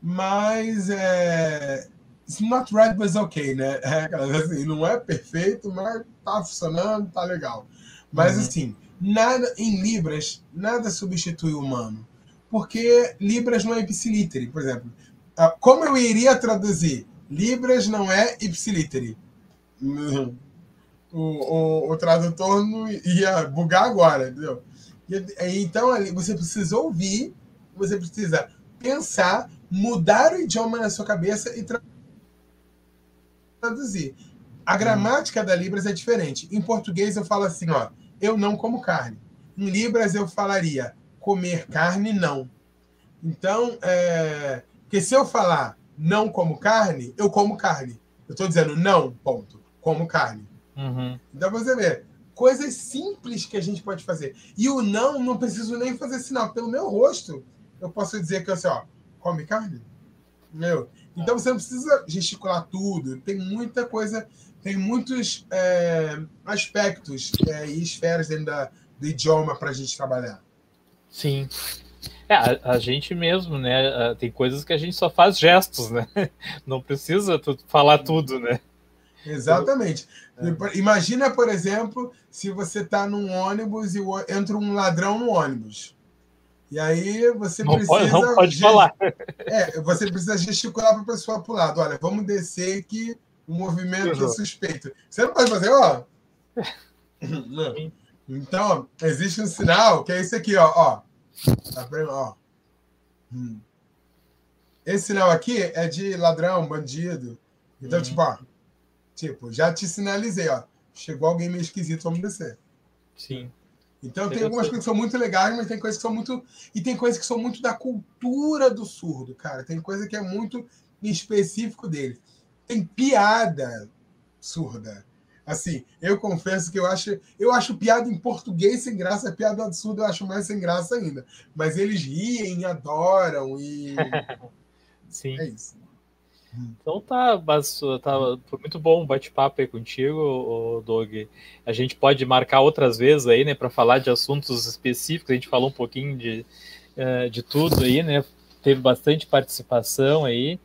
mas é, It's not right, but it's okay, né? É, assim, não é perfeito, mas tá funcionando, tá legal. Mas uhum. assim, nada em Libras, nada substitui o humano. Porque Libras não é ipsiliteri, por exemplo. Ah, como eu iria traduzir? Libras não é ipsiliteri. O, o, o, tradutor não ia bugar agora, entendeu? Então, você precisa ouvir, você precisa pensar, mudar o idioma na sua cabeça e traduzir traduzir. A gramática da Libras é diferente. Em português eu falo assim, ó, eu não como carne. Em Libras eu falaria comer carne não. Então, é... porque se eu falar não como carne, eu como carne. Eu estou dizendo não, ponto. Como carne. Uhum. Então você vê, coisas simples que a gente pode fazer. E o não, não preciso nem fazer sinal. Pelo meu rosto, eu posso dizer que assim, ó, come carne? Meu. Então você não precisa gesticular tudo, tem muita coisa, tem muitos é, aspectos é, e esferas dentro da, do idioma para a gente trabalhar. Sim. É, a, a, gente mesmo, né? Tem coisas que a gente só faz gestos, né? Não precisa tu, falar tudo, né? Exatamente. É. Imagina, por exemplo, se você está num ônibus e entra um ladrão no ônibus. E aí você não precisa. Pode, não pode falar. É, você precisa gesticular para a pessoa para o lado. Olha, vamos descer que o movimento é suspeito. Você não pode fazer, ó. Então, existe um sinal que é esse aqui, ó. ó. Tá vendo? Ó. Hum. Esse sinal aqui é de ladrão, bandido. Então, uhum. tipo, ó. Tipo, já te sinalizei, ó. Chegou alguém meio esquisito, vamos descer. Sim. Então tem algumas coisas que são muito legais, mas tem coisas que são muito. E tem coisas que são muito da cultura do surdo, cara. Tem coisa que é muito específico dele. Tem piada surda. Assim, eu confesso que eu acho, eu acho piada em português sem graça, piada absurda eu acho mais sem graça ainda. Mas eles riem, adoram e. Sim. É isso. Então tá, mas, tá foi muito bom o bate-papo aí contigo, Doug. A gente pode marcar outras vezes aí, né, para falar de assuntos específicos. A gente falou um pouquinho de, eh, de tudo aí, né? Teve bastante participação aí.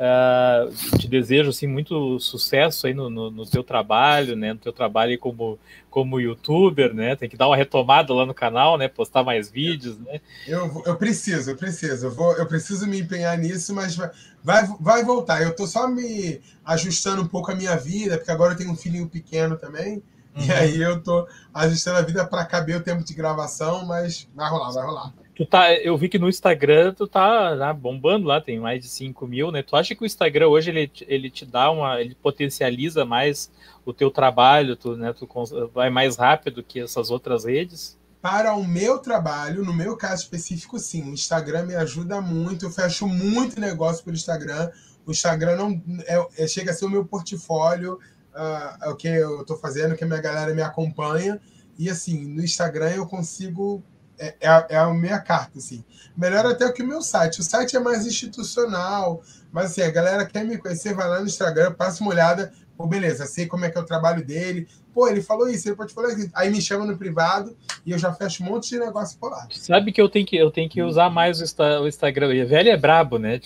Uh, te desejo assim muito sucesso aí no, no, no, teu trabalho, né? No teu trabalho como como youtuber, né? Tem que dar uma retomada lá no canal, né? Postar mais vídeos, né? Eu, eu preciso, eu preciso, eu vou, eu preciso me empenhar nisso, mas vai, vai, vai voltar. Eu tô só me ajustando um pouco a minha vida, porque agora eu tenho um filhinho pequeno também. Uhum. E aí eu tô ajustando a vida para caber o tempo de gravação, mas vai rolar, vai rolar. Tu tá, eu vi que no Instagram tu tá né, bombando lá, tem mais de 5 mil, né? Tu acha que o Instagram hoje ele, ele te dá uma. ele potencializa mais o teu trabalho, tu, né, tu vai mais rápido que essas outras redes? Para o meu trabalho, no meu caso específico, sim, o Instagram me ajuda muito, eu fecho muito negócio pelo Instagram. O Instagram não é, é chega a ser o meu portfólio, uh, é o que eu estou fazendo, que a minha galera me acompanha. E assim, no Instagram eu consigo é, é, a, é a minha carta, assim. Melhor até que o meu site. O site é mais institucional, mas assim, a galera quer me conhecer, vai lá no Instagram, passa uma olhada, pô, beleza, sei como é que é o trabalho dele. Pô, ele falou isso, ele pode falar isso. Aí me chama no privado e eu já fecho um monte de negócio por lá. Sabe que eu tenho que, eu tenho que usar mais o, Instagram. E velho é brabo, né?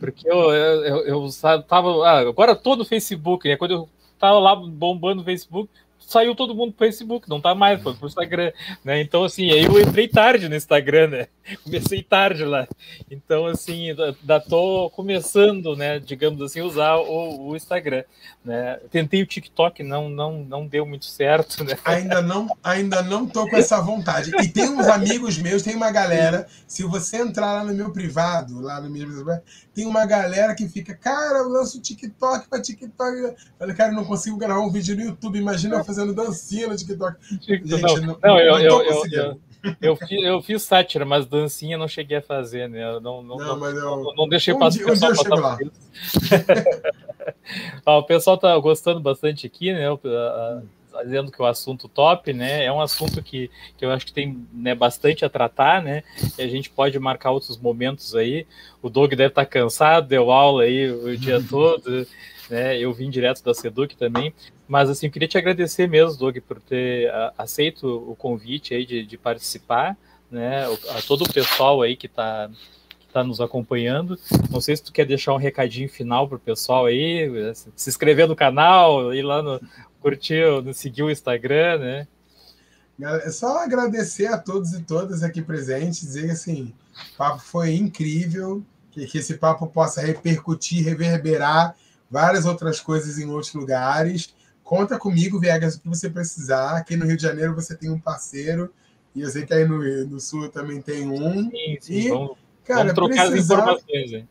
Porque eu, eu, eu, eu tava. Ah, agora todo no Facebook, né? Quando eu tava lá bombando no Facebook, saiu todo mundo pro Facebook, não tá mais, foi pro Instagram, né? Então, assim, aí eu entrei tarde no Instagram, né? Comecei tarde lá. Então, assim, ainda tô começando, né, digamos assim, usar o, o, Instagram, né? Tentei o TikTok, não, não, não deu muito certo, né? Ainda não, ainda não tô com essa vontade. E tem uns amigos meus, tem uma galera, se você entrar lá no meu privado, lá no meu tem uma galera que fica, cara, eu lanço TikTok para TikTok. Eu falei, cara, eu não consigo gravar um vídeo no YouTube, imagina eu fazendo dancinha no TikTok. Gente, não, não, não, eu, eu, eu, eu, fiz, eu fiz sátira, mas dancinha não cheguei a fazer, né? Eu não, não, não, não, não, não deixei um passar. Dia, um dia eu chego lá. o pessoal tá gostando bastante aqui, né? dizendo que o assunto top, né? É um assunto que, que eu acho que tem né, bastante a tratar, né? E a gente pode marcar outros momentos aí. O Doug deve estar cansado, deu aula aí o dia todo, né? Eu vim direto da Seduc também. Mas assim, queria te agradecer mesmo, Doug, por ter a, aceito o convite aí de, de participar, né? A todo o pessoal aí que está está nos acompanhando. Não sei se tu quer deixar um recadinho final para o pessoal aí, se inscrever no canal, ir lá no, curtiu, seguiu o Instagram, né? É só agradecer a todos e todas aqui presentes, dizer que assim, o papo foi incrível, que, que esse papo possa repercutir, reverberar várias outras coisas em outros lugares. Conta comigo, Viegas, o que você precisar. Aqui no Rio de Janeiro você tem um parceiro, e eu sei que aí no, no Sul também tem um. Sim, sim, e, vamos, cara, vamos trocar precisar, as informações. Hein?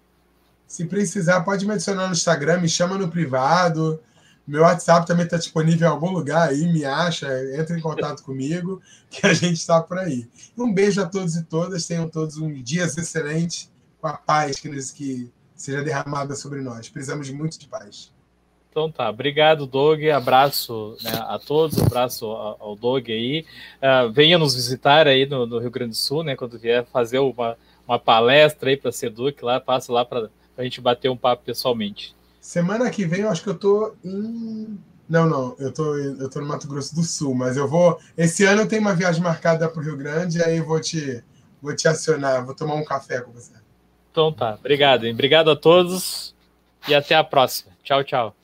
Se precisar, pode me adicionar no Instagram, me chama no privado. Meu WhatsApp também está disponível em algum lugar aí, me acha, entra em contato comigo, que a gente está por aí. Um beijo a todos e todas, tenham todos um dias excelente, com a paz que, que seja derramada sobre nós. Precisamos muito de paz. Então tá, obrigado, Doug. Abraço né, a todos, abraço ao Doug aí. Uh, venha nos visitar aí no, no, Rio Grande do Sul, né? Quando vier fazer uma, uma palestra aí para a Seduc lá, passa lá para a gente bater um papo pessoalmente. Semana que vem eu acho que eu tô em. Não, não, eu tô, eu tô no Mato Grosso do Sul, mas eu vou. Esse ano eu tenho uma viagem marcada para o Rio Grande, aí eu vou te, vou te acionar, vou tomar um café com você. Então tá, obrigado, hein? Obrigado a todos e até a próxima. Tchau, tchau.